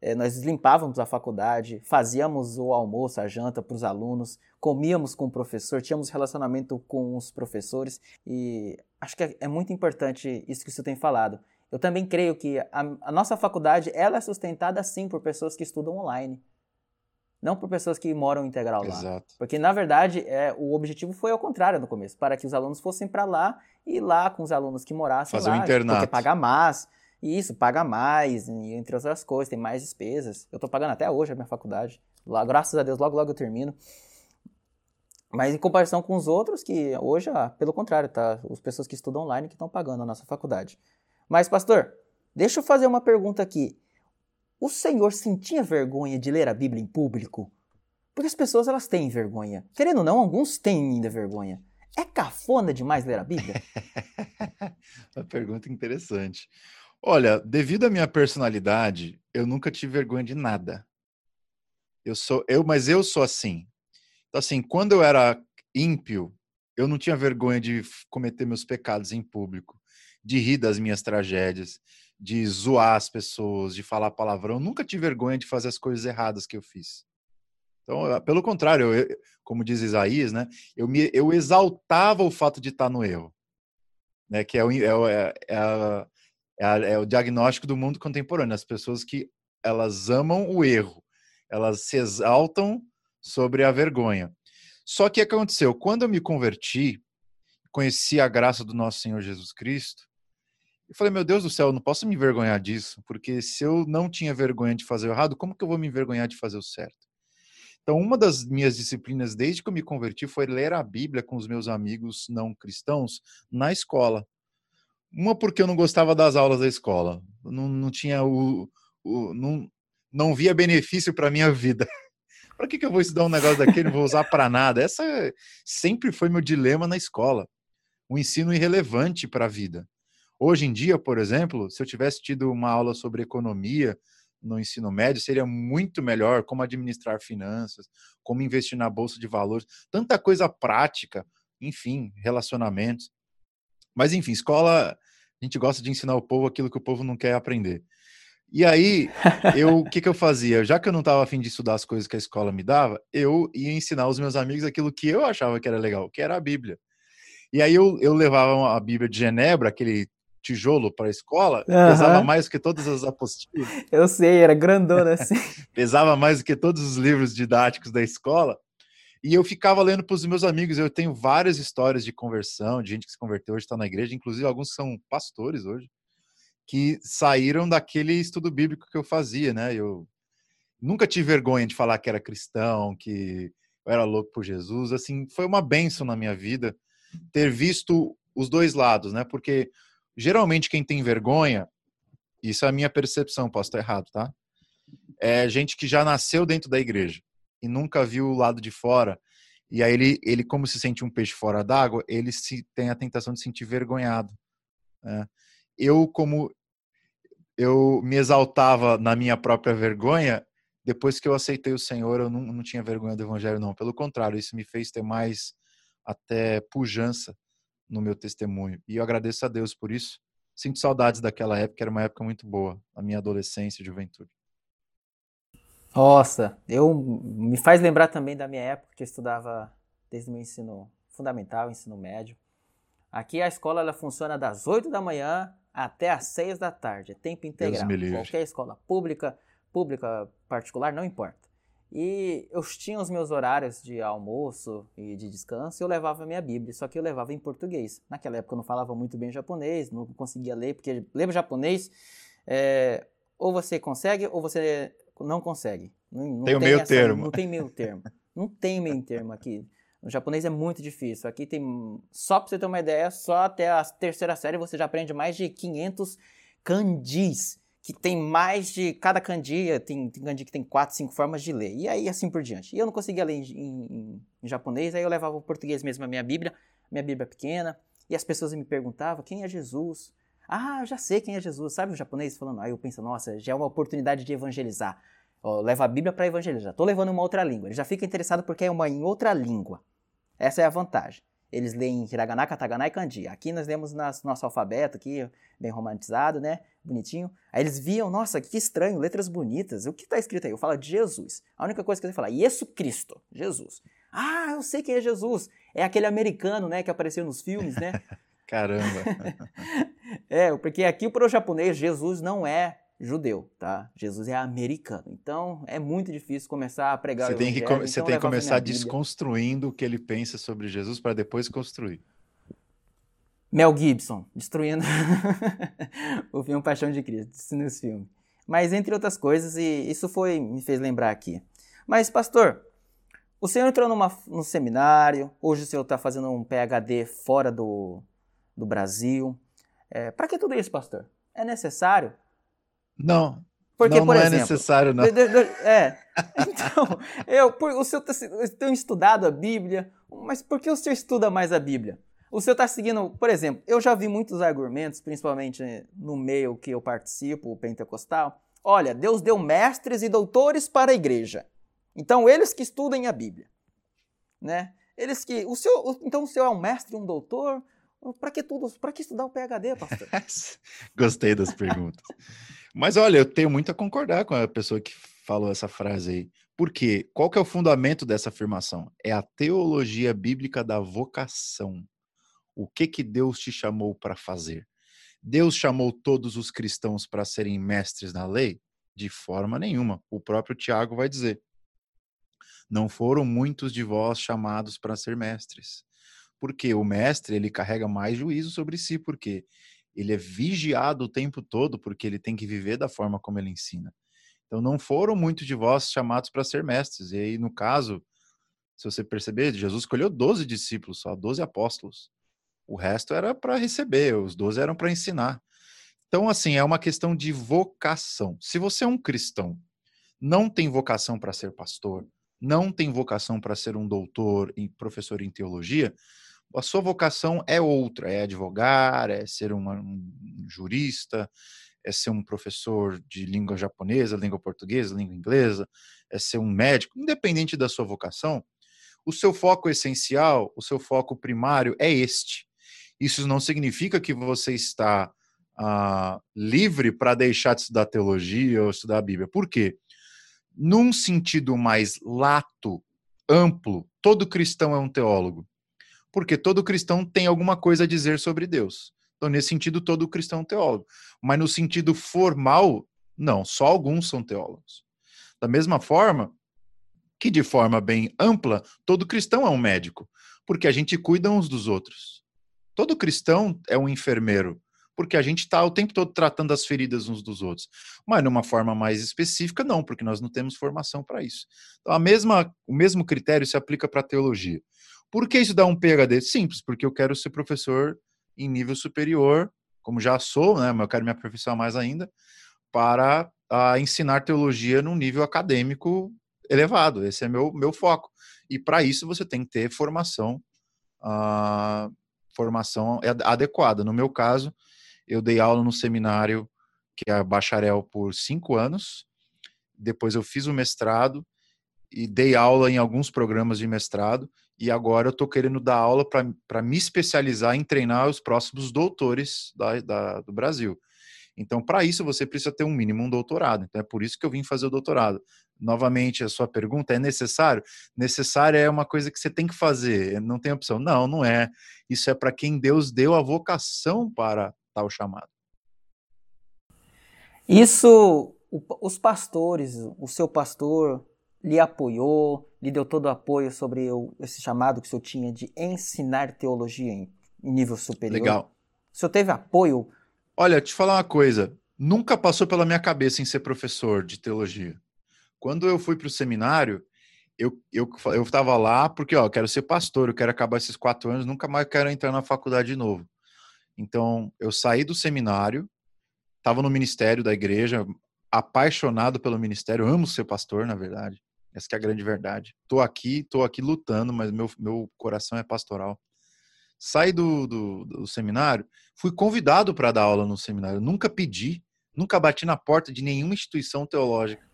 é, nós limpávamos a faculdade, fazíamos o almoço, a janta para os alunos, comíamos com o professor, tínhamos relacionamento com os professores e acho que é, é muito importante isso que você tem falado. Eu também creio que a, a, nossa faculdade ela é sustentada sim por pessoas que estudam online. Não por pessoas que moram integral lá. Exato. Porque, na verdade, é, o objetivo foi ao contrário no começo, para que os alunos fossem para lá e lá com os alunos que morassem Fazer lá. Um internato. Porque pagar mais. E isso, paga mais, entre outras coisas, tem mais despesas. Eu estou pagando até hoje a minha faculdade. Lá, graças a Deus, logo, logo eu termino. Mas em comparação com os outros, que hoje, ah, pelo contrário, tá? As pessoas que estudam online que estão pagando a nossa faculdade. Mas, pastor, deixa eu fazer uma pergunta aqui. O senhor sentia vergonha de ler a Bíblia em público? Porque as pessoas elas têm vergonha. Querendo ou não, alguns têm ainda vergonha. É cafona demais ler a Bíblia? Uma pergunta interessante. Olha, devido à minha personalidade, eu nunca tive vergonha de nada. Eu sou eu, mas eu sou assim. Então assim, quando eu era ímpio, eu não tinha vergonha de cometer meus pecados em público, de rir das minhas tragédias, de zoar as pessoas, de falar palavrão. Eu nunca tive vergonha de fazer as coisas erradas que eu fiz. Então, pelo contrário, eu, como diz Isaías, né, eu, me, eu exaltava o fato de estar no erro, né, que é o, é, é, a, é, a, é o diagnóstico do mundo contemporâneo. As pessoas que elas amam o erro, elas se exaltam sobre a vergonha. Só que aconteceu? Quando eu me converti, conheci a graça do nosso Senhor Jesus Cristo, eu falei, meu Deus do céu, eu não posso me envergonhar disso, porque se eu não tinha vergonha de fazer o errado, como que eu vou me envergonhar de fazer o certo? Então, uma das minhas disciplinas desde que eu me converti foi ler a Bíblia com os meus amigos não cristãos na escola. Uma porque eu não gostava das aulas da escola, não, não tinha o, o não, não via benefício para minha vida. para que, que eu vou estudar um negócio daquele? Não vou usar para nada. Essa sempre foi meu dilema na escola. Um ensino irrelevante para a vida. Hoje em dia, por exemplo, se eu tivesse tido uma aula sobre economia no ensino médio seria muito melhor como administrar finanças, como investir na bolsa de valores, tanta coisa prática, enfim, relacionamentos. Mas enfim, escola, a gente gosta de ensinar o povo aquilo que o povo não quer aprender. E aí, eu, o que, que eu fazia? Já que eu não estava afim de estudar as coisas que a escola me dava, eu ia ensinar os meus amigos aquilo que eu achava que era legal, que era a Bíblia. E aí eu, eu levava a Bíblia de Genebra, aquele tijolo para a escola, uhum. pesava mais do que todas as apostilas. Eu sei, era grandona assim. pesava mais do que todos os livros didáticos da escola. E eu ficava lendo para os meus amigos. Eu tenho várias histórias de conversão, de gente que se converteu hoje está na igreja, inclusive alguns são pastores hoje, que saíram daquele estudo bíblico que eu fazia, né? Eu nunca tive vergonha de falar que era cristão, que eu era louco por Jesus. Assim, foi uma benção na minha vida ter visto os dois lados, né? Porque Geralmente, quem tem vergonha, isso é a minha percepção, posso estar errado, tá? É gente que já nasceu dentro da igreja e nunca viu o lado de fora. E aí ele, ele como se sente um peixe fora d'água, ele se tem a tentação de se sentir vergonhado. Né? Eu, como eu me exaltava na minha própria vergonha, depois que eu aceitei o Senhor, eu não, não tinha vergonha do Evangelho, não. Pelo contrário, isso me fez ter mais até pujança no meu testemunho. E eu agradeço a Deus por isso. Sinto saudades daquela época, era uma época muito boa, a minha adolescência e juventude. Nossa, eu me faz lembrar também da minha época que eu estudava desde o meu ensino fundamental, ensino médio. Aqui a escola ela funciona das 8 da manhã até as 6 da tarde, é tempo integral. Qualquer escola pública, pública particular, não importa. E eu tinha os meus horários de almoço e de descanso e eu levava a minha Bíblia, só que eu levava em português. Naquela época eu não falava muito bem japonês, não conseguia ler, porque ler japonês, é, ou você consegue ou você não consegue. Não, não tem o meio essa, termo. Não tem meio termo. Não tem meio termo aqui. No japonês é muito difícil. Aqui tem, só para você ter uma ideia, só até a terceira série você já aprende mais de 500 kanjis que tem mais de. Cada kanji, tem, tem kanji que tem quatro, cinco formas de ler. E aí assim por diante. E eu não conseguia ler em, em, em japonês, aí eu levava o português mesmo a minha Bíblia, minha Bíblia pequena, e as pessoas me perguntavam quem é Jesus. Ah, já sei quem é Jesus. Sabe o japonês falando? Aí eu penso, nossa, já é uma oportunidade de evangelizar. Leva a Bíblia para evangelizar. Estou levando uma outra língua. Ele já fica interessado porque é uma em outra língua. Essa é a vantagem. Eles leem hiragana, katakana e kanji. Aqui nós lemos nas, nosso alfabeto aqui, bem romantizado, né? Bonitinho. Aí eles viam, nossa, que estranho, letras bonitas. O que está escrito aí? Eu falo de Jesus. A única coisa que eu sei falar, Jesus Cristo, Jesus. Ah, eu sei quem é Jesus. É aquele americano, né, que apareceu nos filmes, né? Caramba. é, porque aqui para o japonês, Jesus não é judeu, tá? Jesus é americano. Então é muito difícil começar a pregar você tem que Você então, tem que começar desconstruindo o que ele pensa sobre Jesus para depois construir. Mel Gibson, destruindo o filme Paixão de Cristo, destruindo esse filme. Mas entre outras coisas, e isso foi me fez lembrar aqui. Mas, pastor, o senhor entrou numa, num seminário, hoje o senhor está fazendo um PhD fora do, do Brasil. É, Para que tudo isso, pastor? É necessário? Não, porque, não, por não é exemplo, é necessário, não. É. Então, eu, por, o senhor tem estudado a Bíblia, mas por que o senhor estuda mais a Bíblia? O senhor está seguindo, por exemplo, eu já vi muitos argumentos, principalmente no meio que eu participo, o pentecostal. Olha, Deus deu mestres e doutores para a igreja. Então, eles que estudem a Bíblia. Né? Eles que. O senhor, então, o senhor é um mestre, um doutor? Para que tudo? Para que estudar o PhD, pastor? Gostei das perguntas. Mas olha, eu tenho muito a concordar com a pessoa que falou essa frase aí. Por quê? Qual que é o fundamento dessa afirmação? É a teologia bíblica da vocação. O que que Deus te chamou para fazer? Deus chamou todos os cristãos para serem mestres na lei? De forma nenhuma. O próprio Tiago vai dizer: Não foram muitos de vós chamados para ser mestres. Porque o mestre, ele carrega mais juízo sobre si, porque ele é vigiado o tempo todo porque ele tem que viver da forma como ele ensina. Então não foram muitos de vós chamados para ser mestres. E aí, no caso, se você perceber, Jesus escolheu 12 discípulos, só 12 apóstolos. O resto era para receber, os 12 eram para ensinar. Então, assim, é uma questão de vocação. Se você é um cristão, não tem vocação para ser pastor, não tem vocação para ser um doutor professor em teologia, a sua vocação é outra, é advogar, é ser uma, um jurista, é ser um professor de língua japonesa, língua portuguesa, língua inglesa, é ser um médico, independente da sua vocação, o seu foco essencial, o seu foco primário é este. Isso não significa que você está ah, livre para deixar de estudar teologia ou estudar a Bíblia. Por quê? Num sentido mais lato, amplo, todo cristão é um teólogo porque todo cristão tem alguma coisa a dizer sobre Deus. Então, nesse sentido, todo cristão é teólogo. Mas no sentido formal, não, só alguns são teólogos. Da mesma forma que, de forma bem ampla, todo cristão é um médico, porque a gente cuida uns dos outros. Todo cristão é um enfermeiro, porque a gente está o tempo todo tratando as feridas uns dos outros. Mas, numa forma mais específica, não, porque nós não temos formação para isso. Então, a mesma, o mesmo critério se aplica para a teologia. Por que isso dá um PhD? Simples, porque eu quero ser professor em nível superior, como já sou, né, mas eu quero me aperfeiçoar mais ainda, para a, ensinar teologia num nível acadêmico elevado. Esse é meu, meu foco. E para isso você tem que ter formação, uh, formação adequada. No meu caso, eu dei aula no seminário que é bacharel por cinco anos. Depois eu fiz o mestrado e dei aula em alguns programas de mestrado e agora eu estou querendo dar aula para me especializar em treinar os próximos doutores da, da do Brasil. Então, para isso, você precisa ter um mínimo um doutorado. Então, é por isso que eu vim fazer o doutorado. Novamente, a sua pergunta é necessário? Necessário é uma coisa que você tem que fazer, não tem opção. Não, não é. Isso é para quem Deus deu a vocação para tal chamado. Isso, os pastores, o seu pastor, lhe apoiou, lhe deu todo o apoio sobre o, esse chamado que o senhor tinha de ensinar teologia em, em nível superior? Legal. O senhor teve apoio? Olha, te falar uma coisa. Nunca passou pela minha cabeça em ser professor de teologia. Quando eu fui para o seminário, eu, eu, eu estava lá porque, ó, eu quero ser pastor, eu quero acabar esses quatro anos, nunca mais quero entrar na faculdade de novo. Então, eu saí do seminário, estava no ministério da igreja, apaixonado pelo ministério, amo ser pastor, na verdade. Essa é a grande verdade. Tô aqui, tô aqui lutando, mas meu, meu coração é pastoral. Saí do, do, do seminário, fui convidado para dar aula no seminário. Nunca pedi, nunca bati na porta de nenhuma instituição teológica.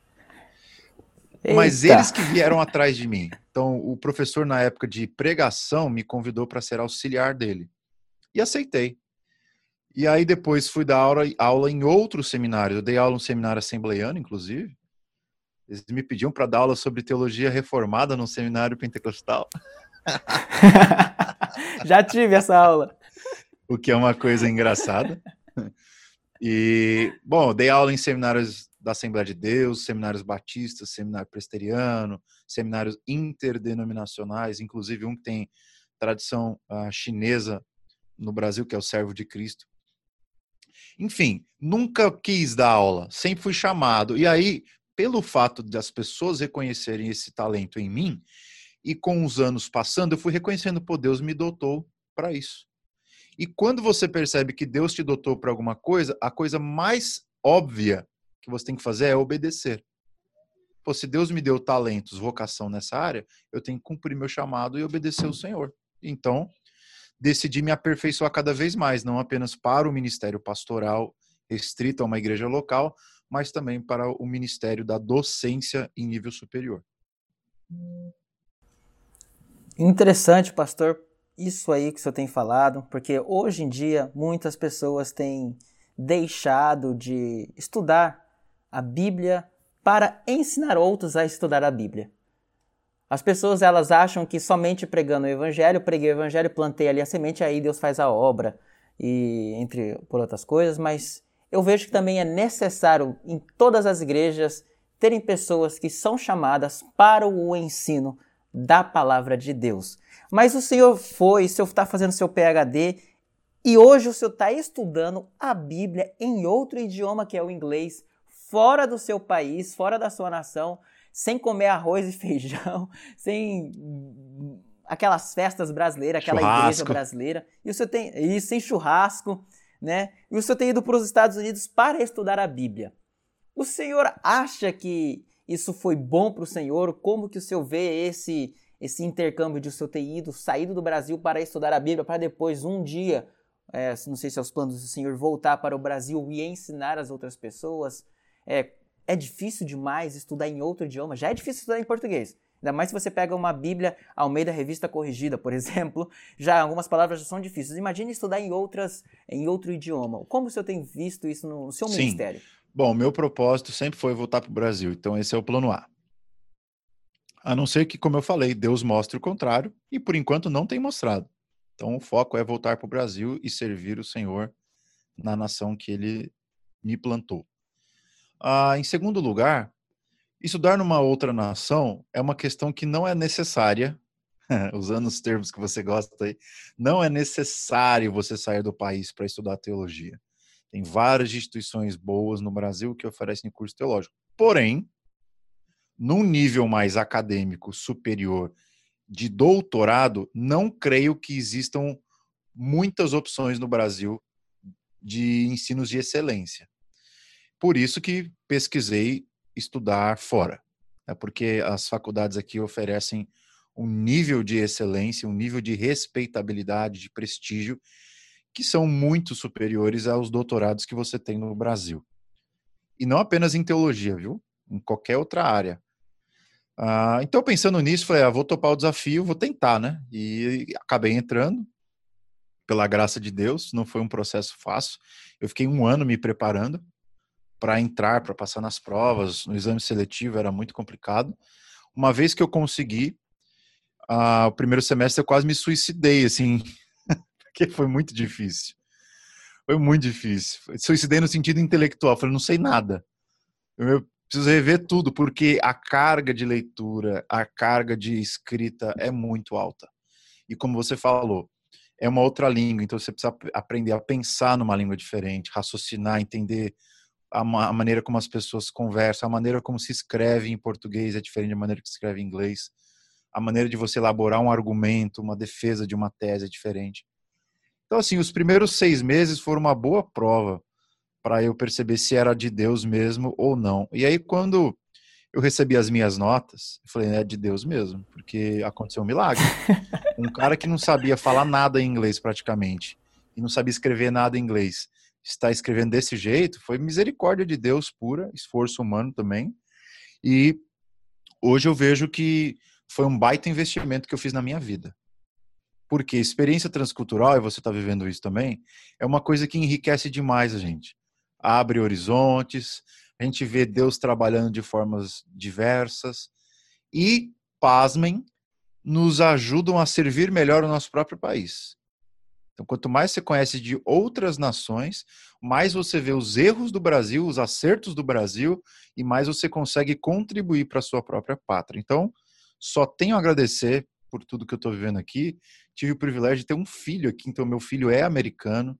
Eita. Mas eles que vieram atrás de mim. Então, o professor, na época de pregação, me convidou para ser auxiliar dele. E aceitei. E aí, depois, fui dar aula, aula em outros seminários. Eu dei aula no seminário assembleiano, inclusive. Eles me pediam para dar aula sobre teologia reformada no seminário pentecostal. Já tive essa aula. O que é uma coisa engraçada. E, bom, dei aula em seminários da Assembleia de Deus, seminários batistas, seminário presteriano, seminários interdenominacionais, inclusive um que tem tradição uh, chinesa no Brasil, que é o servo de Cristo. Enfim, nunca quis dar aula, sempre fui chamado. E aí, pelo fato das pessoas reconhecerem esse talento em mim, e com os anos passando, eu fui reconhecendo, pô, Deus me dotou para isso. E quando você percebe que Deus te dotou para alguma coisa, a coisa mais óbvia que você tem que fazer é obedecer. Pô, se Deus me deu talentos, vocação nessa área, eu tenho que cumprir meu chamado e obedecer o Senhor. Então, decidi me aperfeiçoar cada vez mais, não apenas para o ministério pastoral restrito a uma igreja local, mas também para o ministério da docência em nível superior. Interessante, pastor, isso aí que o senhor tem falado, porque hoje em dia muitas pessoas têm deixado de estudar a Bíblia para ensinar outros a estudar a Bíblia. As pessoas elas acham que somente pregando o evangelho, preguei o evangelho, plantei ali a semente, aí Deus faz a obra e entre por outras coisas, mas eu vejo que também é necessário em todas as igrejas terem pessoas que são chamadas para o ensino da palavra de Deus. Mas o senhor foi, o senhor está fazendo seu PhD e hoje o senhor está estudando a Bíblia em outro idioma que é o inglês, fora do seu país, fora da sua nação sem comer arroz e feijão, sem aquelas festas brasileiras, aquela churrasco. igreja brasileira. E o senhor tem isso sem churrasco, né? E o senhor tem ido para os Estados Unidos para estudar a Bíblia. O senhor acha que isso foi bom para o senhor? Como que o senhor vê esse esse intercâmbio de o senhor ter ido, saído do Brasil para estudar a Bíblia, para depois um dia, é, não sei se é os planos do senhor, voltar para o Brasil e ensinar as outras pessoas? É, é difícil demais estudar em outro idioma. Já é difícil estudar em português. Ainda mais se você pega uma Bíblia ao meio da revista corrigida, por exemplo, já algumas palavras já são difíceis. Imagine estudar em outras, em outro idioma. Como o senhor tem visto isso no seu Sim. ministério? Bom, meu propósito sempre foi voltar para o Brasil, então esse é o plano A. A não ser que, como eu falei, Deus mostre o contrário, e por enquanto não tem mostrado. Então o foco é voltar para o Brasil e servir o Senhor na nação que ele me plantou. Ah, em segundo lugar, estudar numa outra nação é uma questão que não é necessária, usando os termos que você gosta aí, não é necessário você sair do país para estudar teologia. Tem várias instituições boas no Brasil que oferecem curso teológico. Porém, num nível mais acadêmico superior de doutorado, não creio que existam muitas opções no Brasil de ensinos de excelência. Por isso que pesquisei estudar fora, né? porque as faculdades aqui oferecem um nível de excelência, um nível de respeitabilidade, de prestígio, que são muito superiores aos doutorados que você tem no Brasil. E não apenas em teologia, viu? Em qualquer outra área. Ah, então, pensando nisso, falei, ah, vou topar o desafio, vou tentar, né? E acabei entrando, pela graça de Deus, não foi um processo fácil. Eu fiquei um ano me preparando, para entrar, para passar nas provas, no exame seletivo era muito complicado. Uma vez que eu consegui, uh, o primeiro semestre eu quase me suicidei, assim, porque foi muito difícil. Foi muito difícil. Suicidei no sentido intelectual, falei, não sei nada. Eu preciso rever tudo, porque a carga de leitura, a carga de escrita é muito alta. E como você falou, é uma outra língua, então você precisa aprender a pensar numa língua diferente, raciocinar, entender a, a, maneira como as pessoas conversam, a maneira como se escreve em português é diferente da maneira que se escreve em inglês, a maneira de você elaborar um argumento, uma defesa de uma tese é diferente. Então, assim, os primeiros seis meses foram uma boa prova para eu perceber se era de Deus mesmo ou não. E aí, quando eu recebi as minhas notas, eu falei, é de Deus mesmo, porque aconteceu um milagre. Um cara que não sabia falar nada em inglês praticamente, e não sabia escrever nada em inglês, está escrevendo desse jeito foi misericórdia de Deus pura, esforço humano também. E hoje eu vejo que foi um baita investimento que eu fiz na minha vida. Porque experiência transcultural, e você está vivendo isso também, é uma coisa que enriquece demais a gente. Abre horizontes, a gente vê Deus trabalhando de formas diversas e, pasmem, nos ajudam a servir melhor o nosso próprio país. Então, quanto mais você conhece de outras nações, mais você vê os erros do Brasil, os acertos do Brasil, e mais você consegue contribuir para a sua própria pátria. Então, só tenho a agradecer por tudo que eu estou vivendo aqui. tive o privilégio de ter um filho aqui, então meu filho é americano.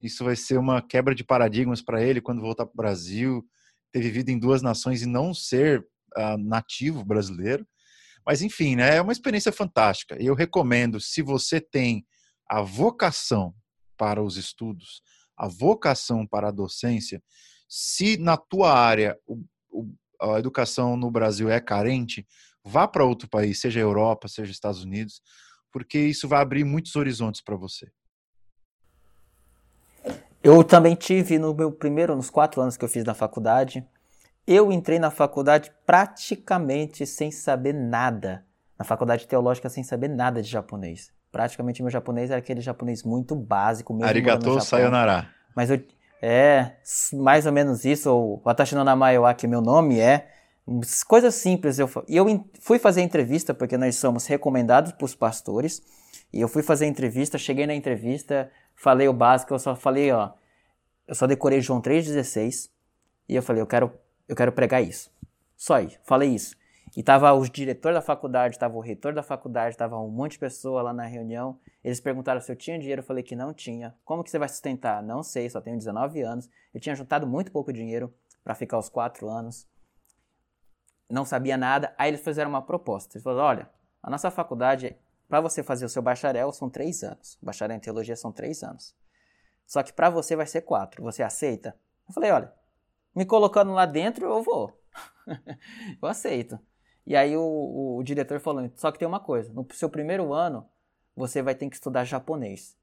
Isso vai ser uma quebra de paradigmas para ele quando voltar para o Brasil, ter vivido em duas nações e não ser uh, nativo brasileiro. Mas enfim, né, é uma experiência fantástica. Eu recomendo, se você tem a vocação para os estudos, a vocação para a docência, se na tua área o, o, a educação no Brasil é carente, vá para outro país, seja Europa, seja Estados Unidos, porque isso vai abrir muitos horizontes para você. Eu também tive no meu primeiro, nos quatro anos que eu fiz na faculdade, eu entrei na faculdade praticamente sem saber nada. Na faculdade teológica sem saber nada de japonês. Praticamente meu japonês era aquele japonês muito básico. Mesmo Arigato sayonara. Mas eu, é, mais ou menos isso, ou Watashi no namae wa, que meu nome é, coisas simples. Eu, e eu fui fazer entrevista, porque nós somos recomendados para os pastores, e eu fui fazer entrevista, cheguei na entrevista, falei o básico, eu só falei, ó, eu só decorei João 3,16, e eu falei, eu quero, eu quero pregar isso. Só aí, falei isso. E tava os diretores da faculdade, tava o reitor da faculdade, tava um monte de pessoa lá na reunião. Eles perguntaram se eu tinha dinheiro, eu falei que não tinha. Como que você vai sustentar? Não sei, só tenho 19 anos. Eu tinha juntado muito pouco dinheiro para ficar os quatro anos. Não sabia nada. Aí eles fizeram uma proposta. Eles falaram: olha, a nossa faculdade, para você fazer o seu bacharel, são três anos. O bacharel em teologia são três anos. Só que para você vai ser quatro. Você aceita? Eu falei: olha, me colocando lá dentro, eu vou. eu aceito. E aí o, o, diretor falou: só que tem uma coisa, no seu primeiro ano você vai ter que estudar japonês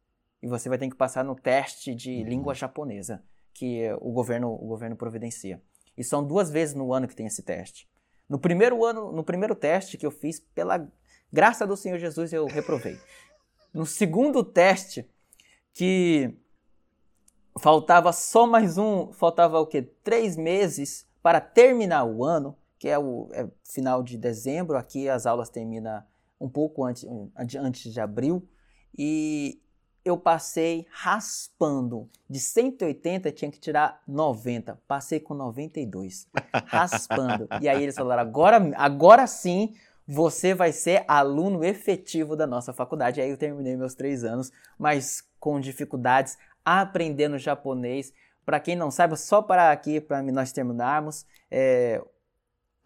e você vai ter que passar no teste de uhum. língua japonesa que o governo o governo providencia. E são duas vezes no ano que tem esse teste. No primeiro ano, no primeiro teste que eu fiz, pela graça do Senhor Jesus, eu reprovei. No segundo teste, que faltava só mais um, faltava o quê? Três meses para terminar o ano que é o é final de dezembro. Aqui as aulas terminam um pouco antes, antes de abril. E eu passei raspando. De 180 tinha que tirar 90. Passei com 92. Raspando. e aí eles falaram: agora, agora sim você vai ser aluno efetivo da nossa faculdade. E aí eu terminei meus três anos, mas com dificuldades, aprendendo japonês. Para quem não sabe, só para aqui, para nós terminarmos, é,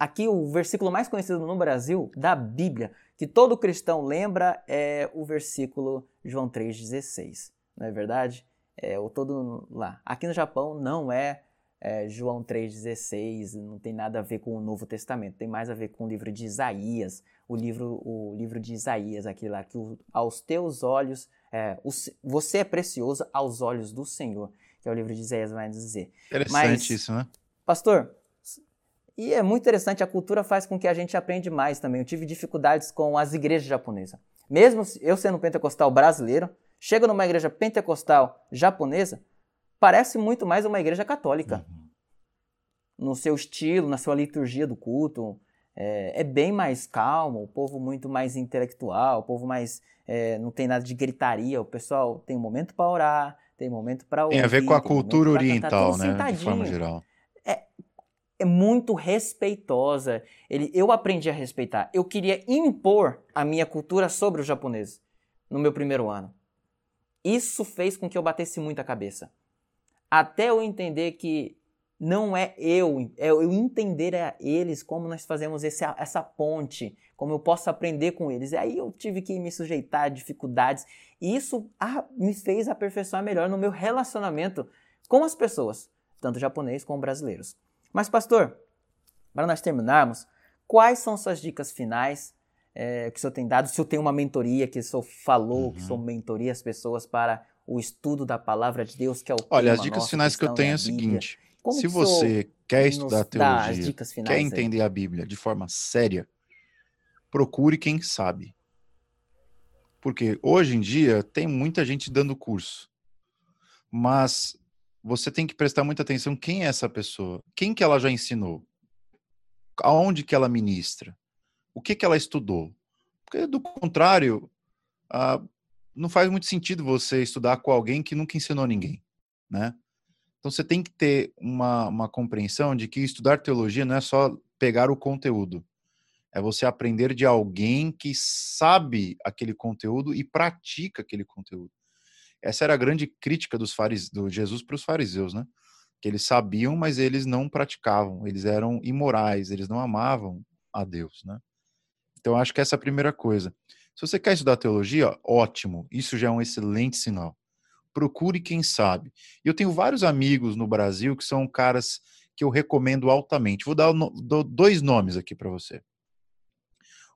Aqui o versículo mais conhecido no Brasil da Bíblia, que todo cristão lembra, é o versículo João 3,16. Não é verdade? É o todo lá. Aqui no Japão não é, é João 3,16, não tem nada a ver com o Novo Testamento, tem mais a ver com o livro de Isaías, o livro, o livro de Isaías, aquele lá, que o, aos teus olhos, é, o, você é precioso aos olhos do Senhor, que é o livro de Isaías vai dizer. Interessante Mas, isso, né? Pastor, e é muito interessante, a cultura faz com que a gente aprende mais também. Eu tive dificuldades com as igrejas japonesas. Mesmo eu sendo pentecostal brasileiro, chego numa igreja pentecostal japonesa, parece muito mais uma igreja católica. Uhum. No seu estilo, na sua liturgia do culto. É, é, bem mais calmo, o povo muito mais intelectual, o povo mais. É, não tem nada de gritaria, o pessoal tem um momento para orar, tem um momento para ouvir. Tem a ver com a cultura oriental, cantar, né? De forma geral. É, é muito respeitosa. Ele, eu aprendi a respeitar. Eu queria impor a minha cultura sobre os japoneses no meu primeiro ano. Isso fez com que eu batesse muita cabeça. Até eu entender que não é eu, é eu entender a eles como nós fazemos esse, essa ponte, como eu posso aprender com eles. E aí eu tive que me sujeitar a dificuldades. E isso ah, me fez aperfeiçoar melhor no meu relacionamento com as pessoas, tanto japonês como brasileiros. Mas, pastor, para nós terminarmos, quais são suas dicas finais é, que o senhor tem dado? Se o senhor tem uma mentoria que o senhor falou, uhum. que o senhor mentoria as pessoas para o estudo da palavra de Deus, que é o Olha, as dicas finais que eu tenho é, é o seguinte: Como se você quer estudar teologia, quer entender aí? a Bíblia de forma séria, procure quem sabe. Porque hoje em dia tem muita gente dando curso, mas você tem que prestar muita atenção quem é essa pessoa, quem que ela já ensinou, aonde que ela ministra, o que que ela estudou. Porque do contrário, não faz muito sentido você estudar com alguém que nunca ensinou ninguém, né? Então você tem que ter uma, uma compreensão de que estudar teologia não é só pegar o conteúdo. É você aprender de alguém que sabe aquele conteúdo e pratica aquele conteúdo. Essa era a grande crítica dos farise... do Jesus para os fariseus, né? Que eles sabiam, mas eles não praticavam. Eles eram imorais, eles não amavam a Deus, né? Então, acho que essa é a primeira coisa. Se você quer estudar teologia, ótimo, isso já é um excelente sinal. Procure quem sabe. Eu tenho vários amigos no Brasil que são caras que eu recomendo altamente. Vou dar dois nomes aqui para você.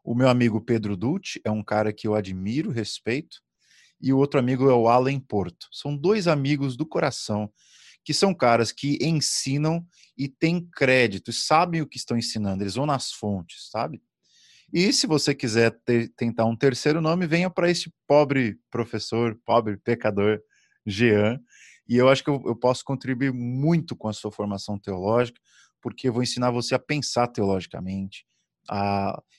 O meu amigo Pedro Dutti é um cara que eu admiro, respeito, e o outro amigo é o Alan Porto. São dois amigos do coração que são caras que ensinam e têm crédito, sabem o que estão ensinando, eles vão nas fontes, sabe? E se você quiser ter, tentar um terceiro nome, venha para esse pobre professor, pobre pecador, Jean. E eu acho que eu, eu posso contribuir muito com a sua formação teológica, porque eu vou ensinar você a pensar teologicamente,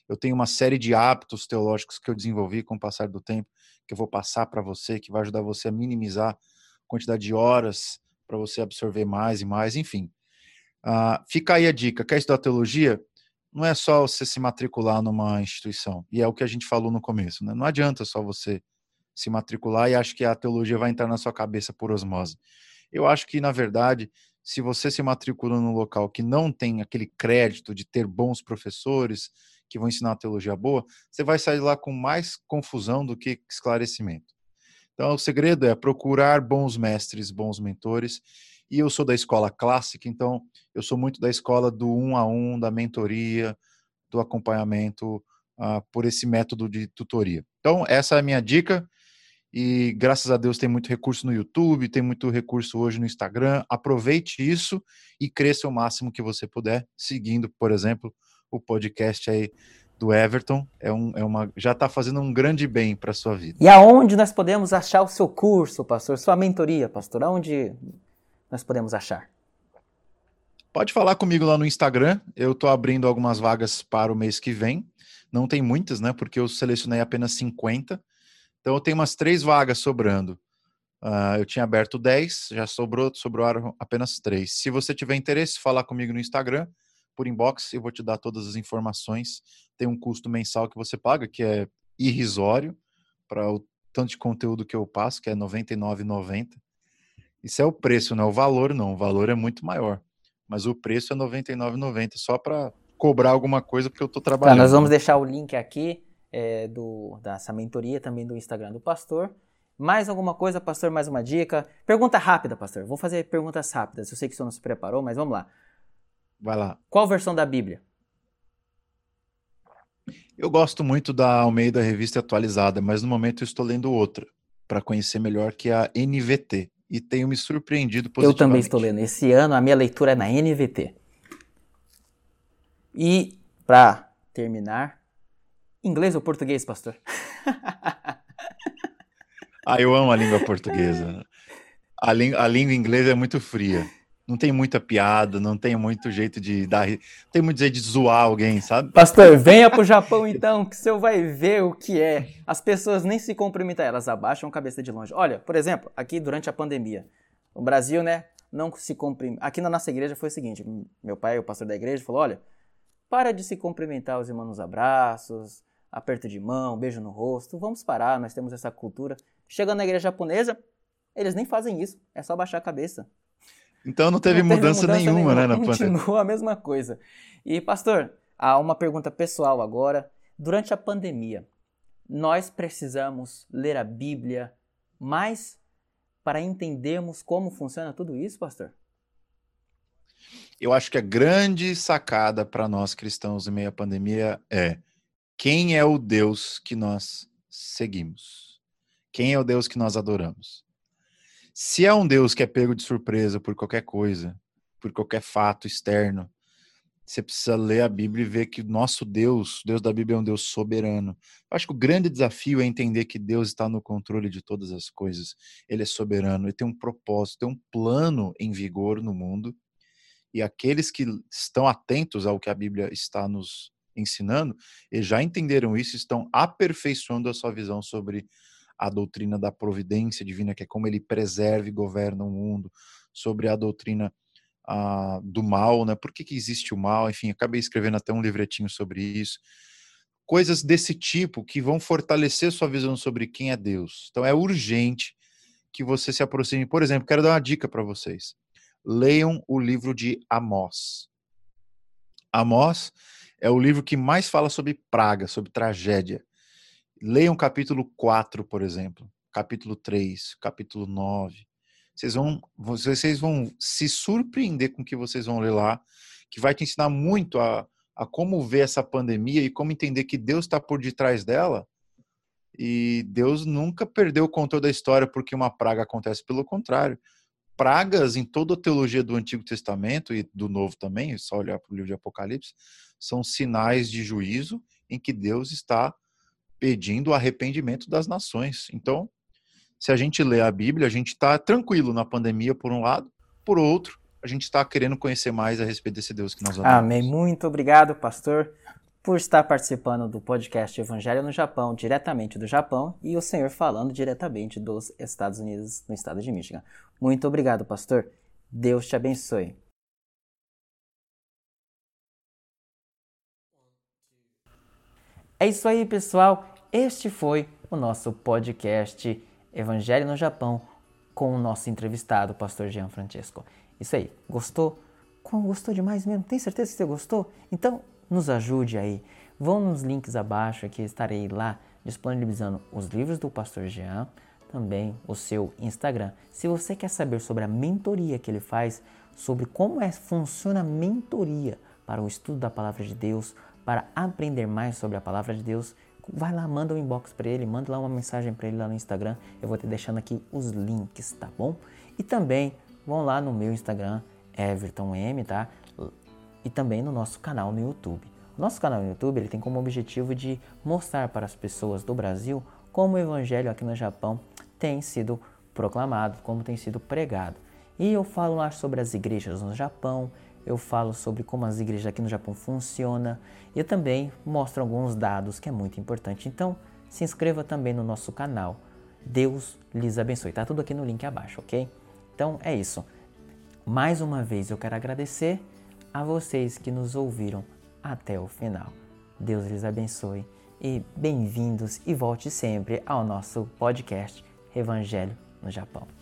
eu tenho uma série de hábitos teológicos que eu desenvolvi com o passar do tempo, que eu vou passar para você, que vai ajudar você a minimizar a quantidade de horas para você absorver mais e mais, enfim. Uh, fica aí a dica: quer estudar teologia? Não é só você se matricular numa instituição, e é o que a gente falou no começo, né? Não adianta só você se matricular e acho que a teologia vai entrar na sua cabeça por osmose. Eu acho que, na verdade, se você se matricula num local que não tem aquele crédito de ter bons professores que vão ensinar uma teologia boa, você vai sair lá com mais confusão do que esclarecimento. Então, o segredo é procurar bons mestres, bons mentores. E eu sou da escola clássica, então eu sou muito da escola do um a um, da mentoria, do acompanhamento uh, por esse método de tutoria. Então, essa é a minha dica. E graças a Deus tem muito recurso no YouTube, tem muito recurso hoje no Instagram. Aproveite isso e cresça o máximo que você puder, seguindo, por exemplo, o podcast aí do Everton. É, um, é uma, já está fazendo um grande bem para a sua vida. E aonde nós podemos achar o seu curso, pastor? Sua mentoria, pastor? Aonde nós podemos achar? Pode falar comigo lá no Instagram. Eu estou abrindo algumas vagas para o mês que vem. Não tem muitas, né? Porque eu selecionei apenas 50. Então eu tenho umas três vagas sobrando. Uh, eu tinha aberto 10, já sobrou, sobraram apenas três. Se você tiver interesse, falar comigo no Instagram, por inbox, eu vou te dar todas as informações. Tem um custo mensal que você paga, que é irrisório, para o tanto de conteúdo que eu passo, que é R$ 99,90. Isso é o preço, não é o valor, não. O valor é muito maior. Mas o preço é R$ 99,90, só para cobrar alguma coisa, porque eu estou trabalhando. Tá, nós vamos deixar o link aqui é, do, dessa mentoria, também do Instagram do pastor. Mais alguma coisa, pastor? Mais uma dica? Pergunta rápida, pastor. Vou fazer perguntas rápidas. Eu sei que o senhor não se preparou, mas vamos lá. Vai lá. Qual versão da Bíblia? Eu gosto muito da Almeida Revista Atualizada, mas no momento eu estou lendo outra para conhecer melhor, que é a NVT. E tenho me surpreendido positivamente. Eu também estou lendo. Esse ano a minha leitura é na NVT. E, para terminar, Inglês ou português, pastor? ah, eu amo a língua portuguesa. A, a língua inglesa é muito fria. Não tem muita piada, não tem muito jeito de dar. Tem muito jeito de zoar alguém, sabe? Pastor, venha pro Japão então, que o senhor vai ver o que é. As pessoas nem se cumprimentam, elas abaixam a cabeça de longe. Olha, por exemplo, aqui durante a pandemia, o Brasil, né, não se cumprimenta. Aqui na nossa igreja foi o seguinte: meu pai, o pastor da igreja, falou: olha, para de se cumprimentar os irmãos nos abraços, aperto de mão, beijo no rosto. Vamos parar, nós temos essa cultura. Chegando na igreja japonesa, eles nem fazem isso, é só baixar a cabeça. Então não teve, não teve mudança, mudança, nenhuma, né, na pandemia. Continua a mesma coisa. E pastor, há uma pergunta pessoal agora. Durante a pandemia, nós precisamos ler a Bíblia mais para entendermos como funciona tudo isso, pastor? Eu acho que a grande sacada para nós cristãos em meio à pandemia é quem é o Deus que nós seguimos? Quem é o Deus que nós adoramos? Se é um Deus que é pego de surpresa por qualquer coisa, por qualquer fato externo, você precisa ler a Bíblia e ver que o nosso Deus, o Deus da Bíblia é um Deus soberano. Eu acho que o grande desafio é entender que Deus está no controle de todas as coisas. Ele é soberano, ele tem um propósito, tem um plano em vigor no mundo. E aqueles que estão atentos ao que a Bíblia está nos ensinando, e já entenderam isso, estão aperfeiçoando a sua visão sobre a doutrina da providência divina, que é como ele preserva e governa o mundo, sobre a doutrina uh, do mal, né? Por que, que existe o mal? Enfim, acabei escrevendo até um livretinho sobre isso. Coisas desse tipo que vão fortalecer sua visão sobre quem é Deus. Então é urgente que você se aproxime. Por exemplo, quero dar uma dica para vocês. Leiam o livro de Amós. Amós é o livro que mais fala sobre praga, sobre tragédia. Leiam capítulo 4, por exemplo, capítulo 3, capítulo 9. Vocês vão, vocês vão se surpreender com o que vocês vão ler lá, que vai te ensinar muito a, a como ver essa pandemia e como entender que Deus está por detrás dela e Deus nunca perdeu o controle da história porque uma praga acontece, pelo contrário. Pragas em toda a teologia do Antigo Testamento e do Novo também, só olhar para o livro de Apocalipse, são sinais de juízo em que Deus está pedindo o arrependimento das nações. Então, se a gente lê a Bíblia, a gente está tranquilo na pandemia, por um lado, por outro, a gente está querendo conhecer mais a respeito desse Deus que nós amamos. Amém. Muito obrigado, pastor por estar participando do podcast Evangelho no Japão, diretamente do Japão, e o senhor falando diretamente dos Estados Unidos, no estado de Michigan. Muito obrigado, pastor. Deus te abençoe. É isso aí, pessoal. Este foi o nosso podcast Evangelho no Japão com o nosso entrevistado, o pastor Jean Francesco. Isso aí, gostou? Gostou demais mesmo? Tem certeza que você gostou? Então, nos ajude aí. Vão nos links abaixo que estarei lá disponibilizando os livros do Pastor Jean, também o seu Instagram. Se você quer saber sobre a mentoria que ele faz, sobre como é, funciona a mentoria para o estudo da palavra de Deus, para aprender mais sobre a palavra de Deus, vai lá, manda um inbox para ele, manda lá uma mensagem para ele lá no Instagram. Eu vou te deixando aqui os links, tá bom? E também vão lá no meu Instagram, Everton M, tá? e também no nosso canal no YouTube. Nosso canal no YouTube ele tem como objetivo de mostrar para as pessoas do Brasil como o evangelho aqui no Japão tem sido proclamado, como tem sido pregado. E eu falo lá sobre as igrejas no Japão, eu falo sobre como as igrejas aqui no Japão funcionam e eu também mostro alguns dados que é muito importante. Então, se inscreva também no nosso canal. Deus lhes abençoe. Tá tudo aqui no link abaixo, ok? Então é isso. Mais uma vez eu quero agradecer a vocês que nos ouviram até o final. Deus lhes abençoe e bem-vindos e volte sempre ao nosso podcast Evangelho no Japão.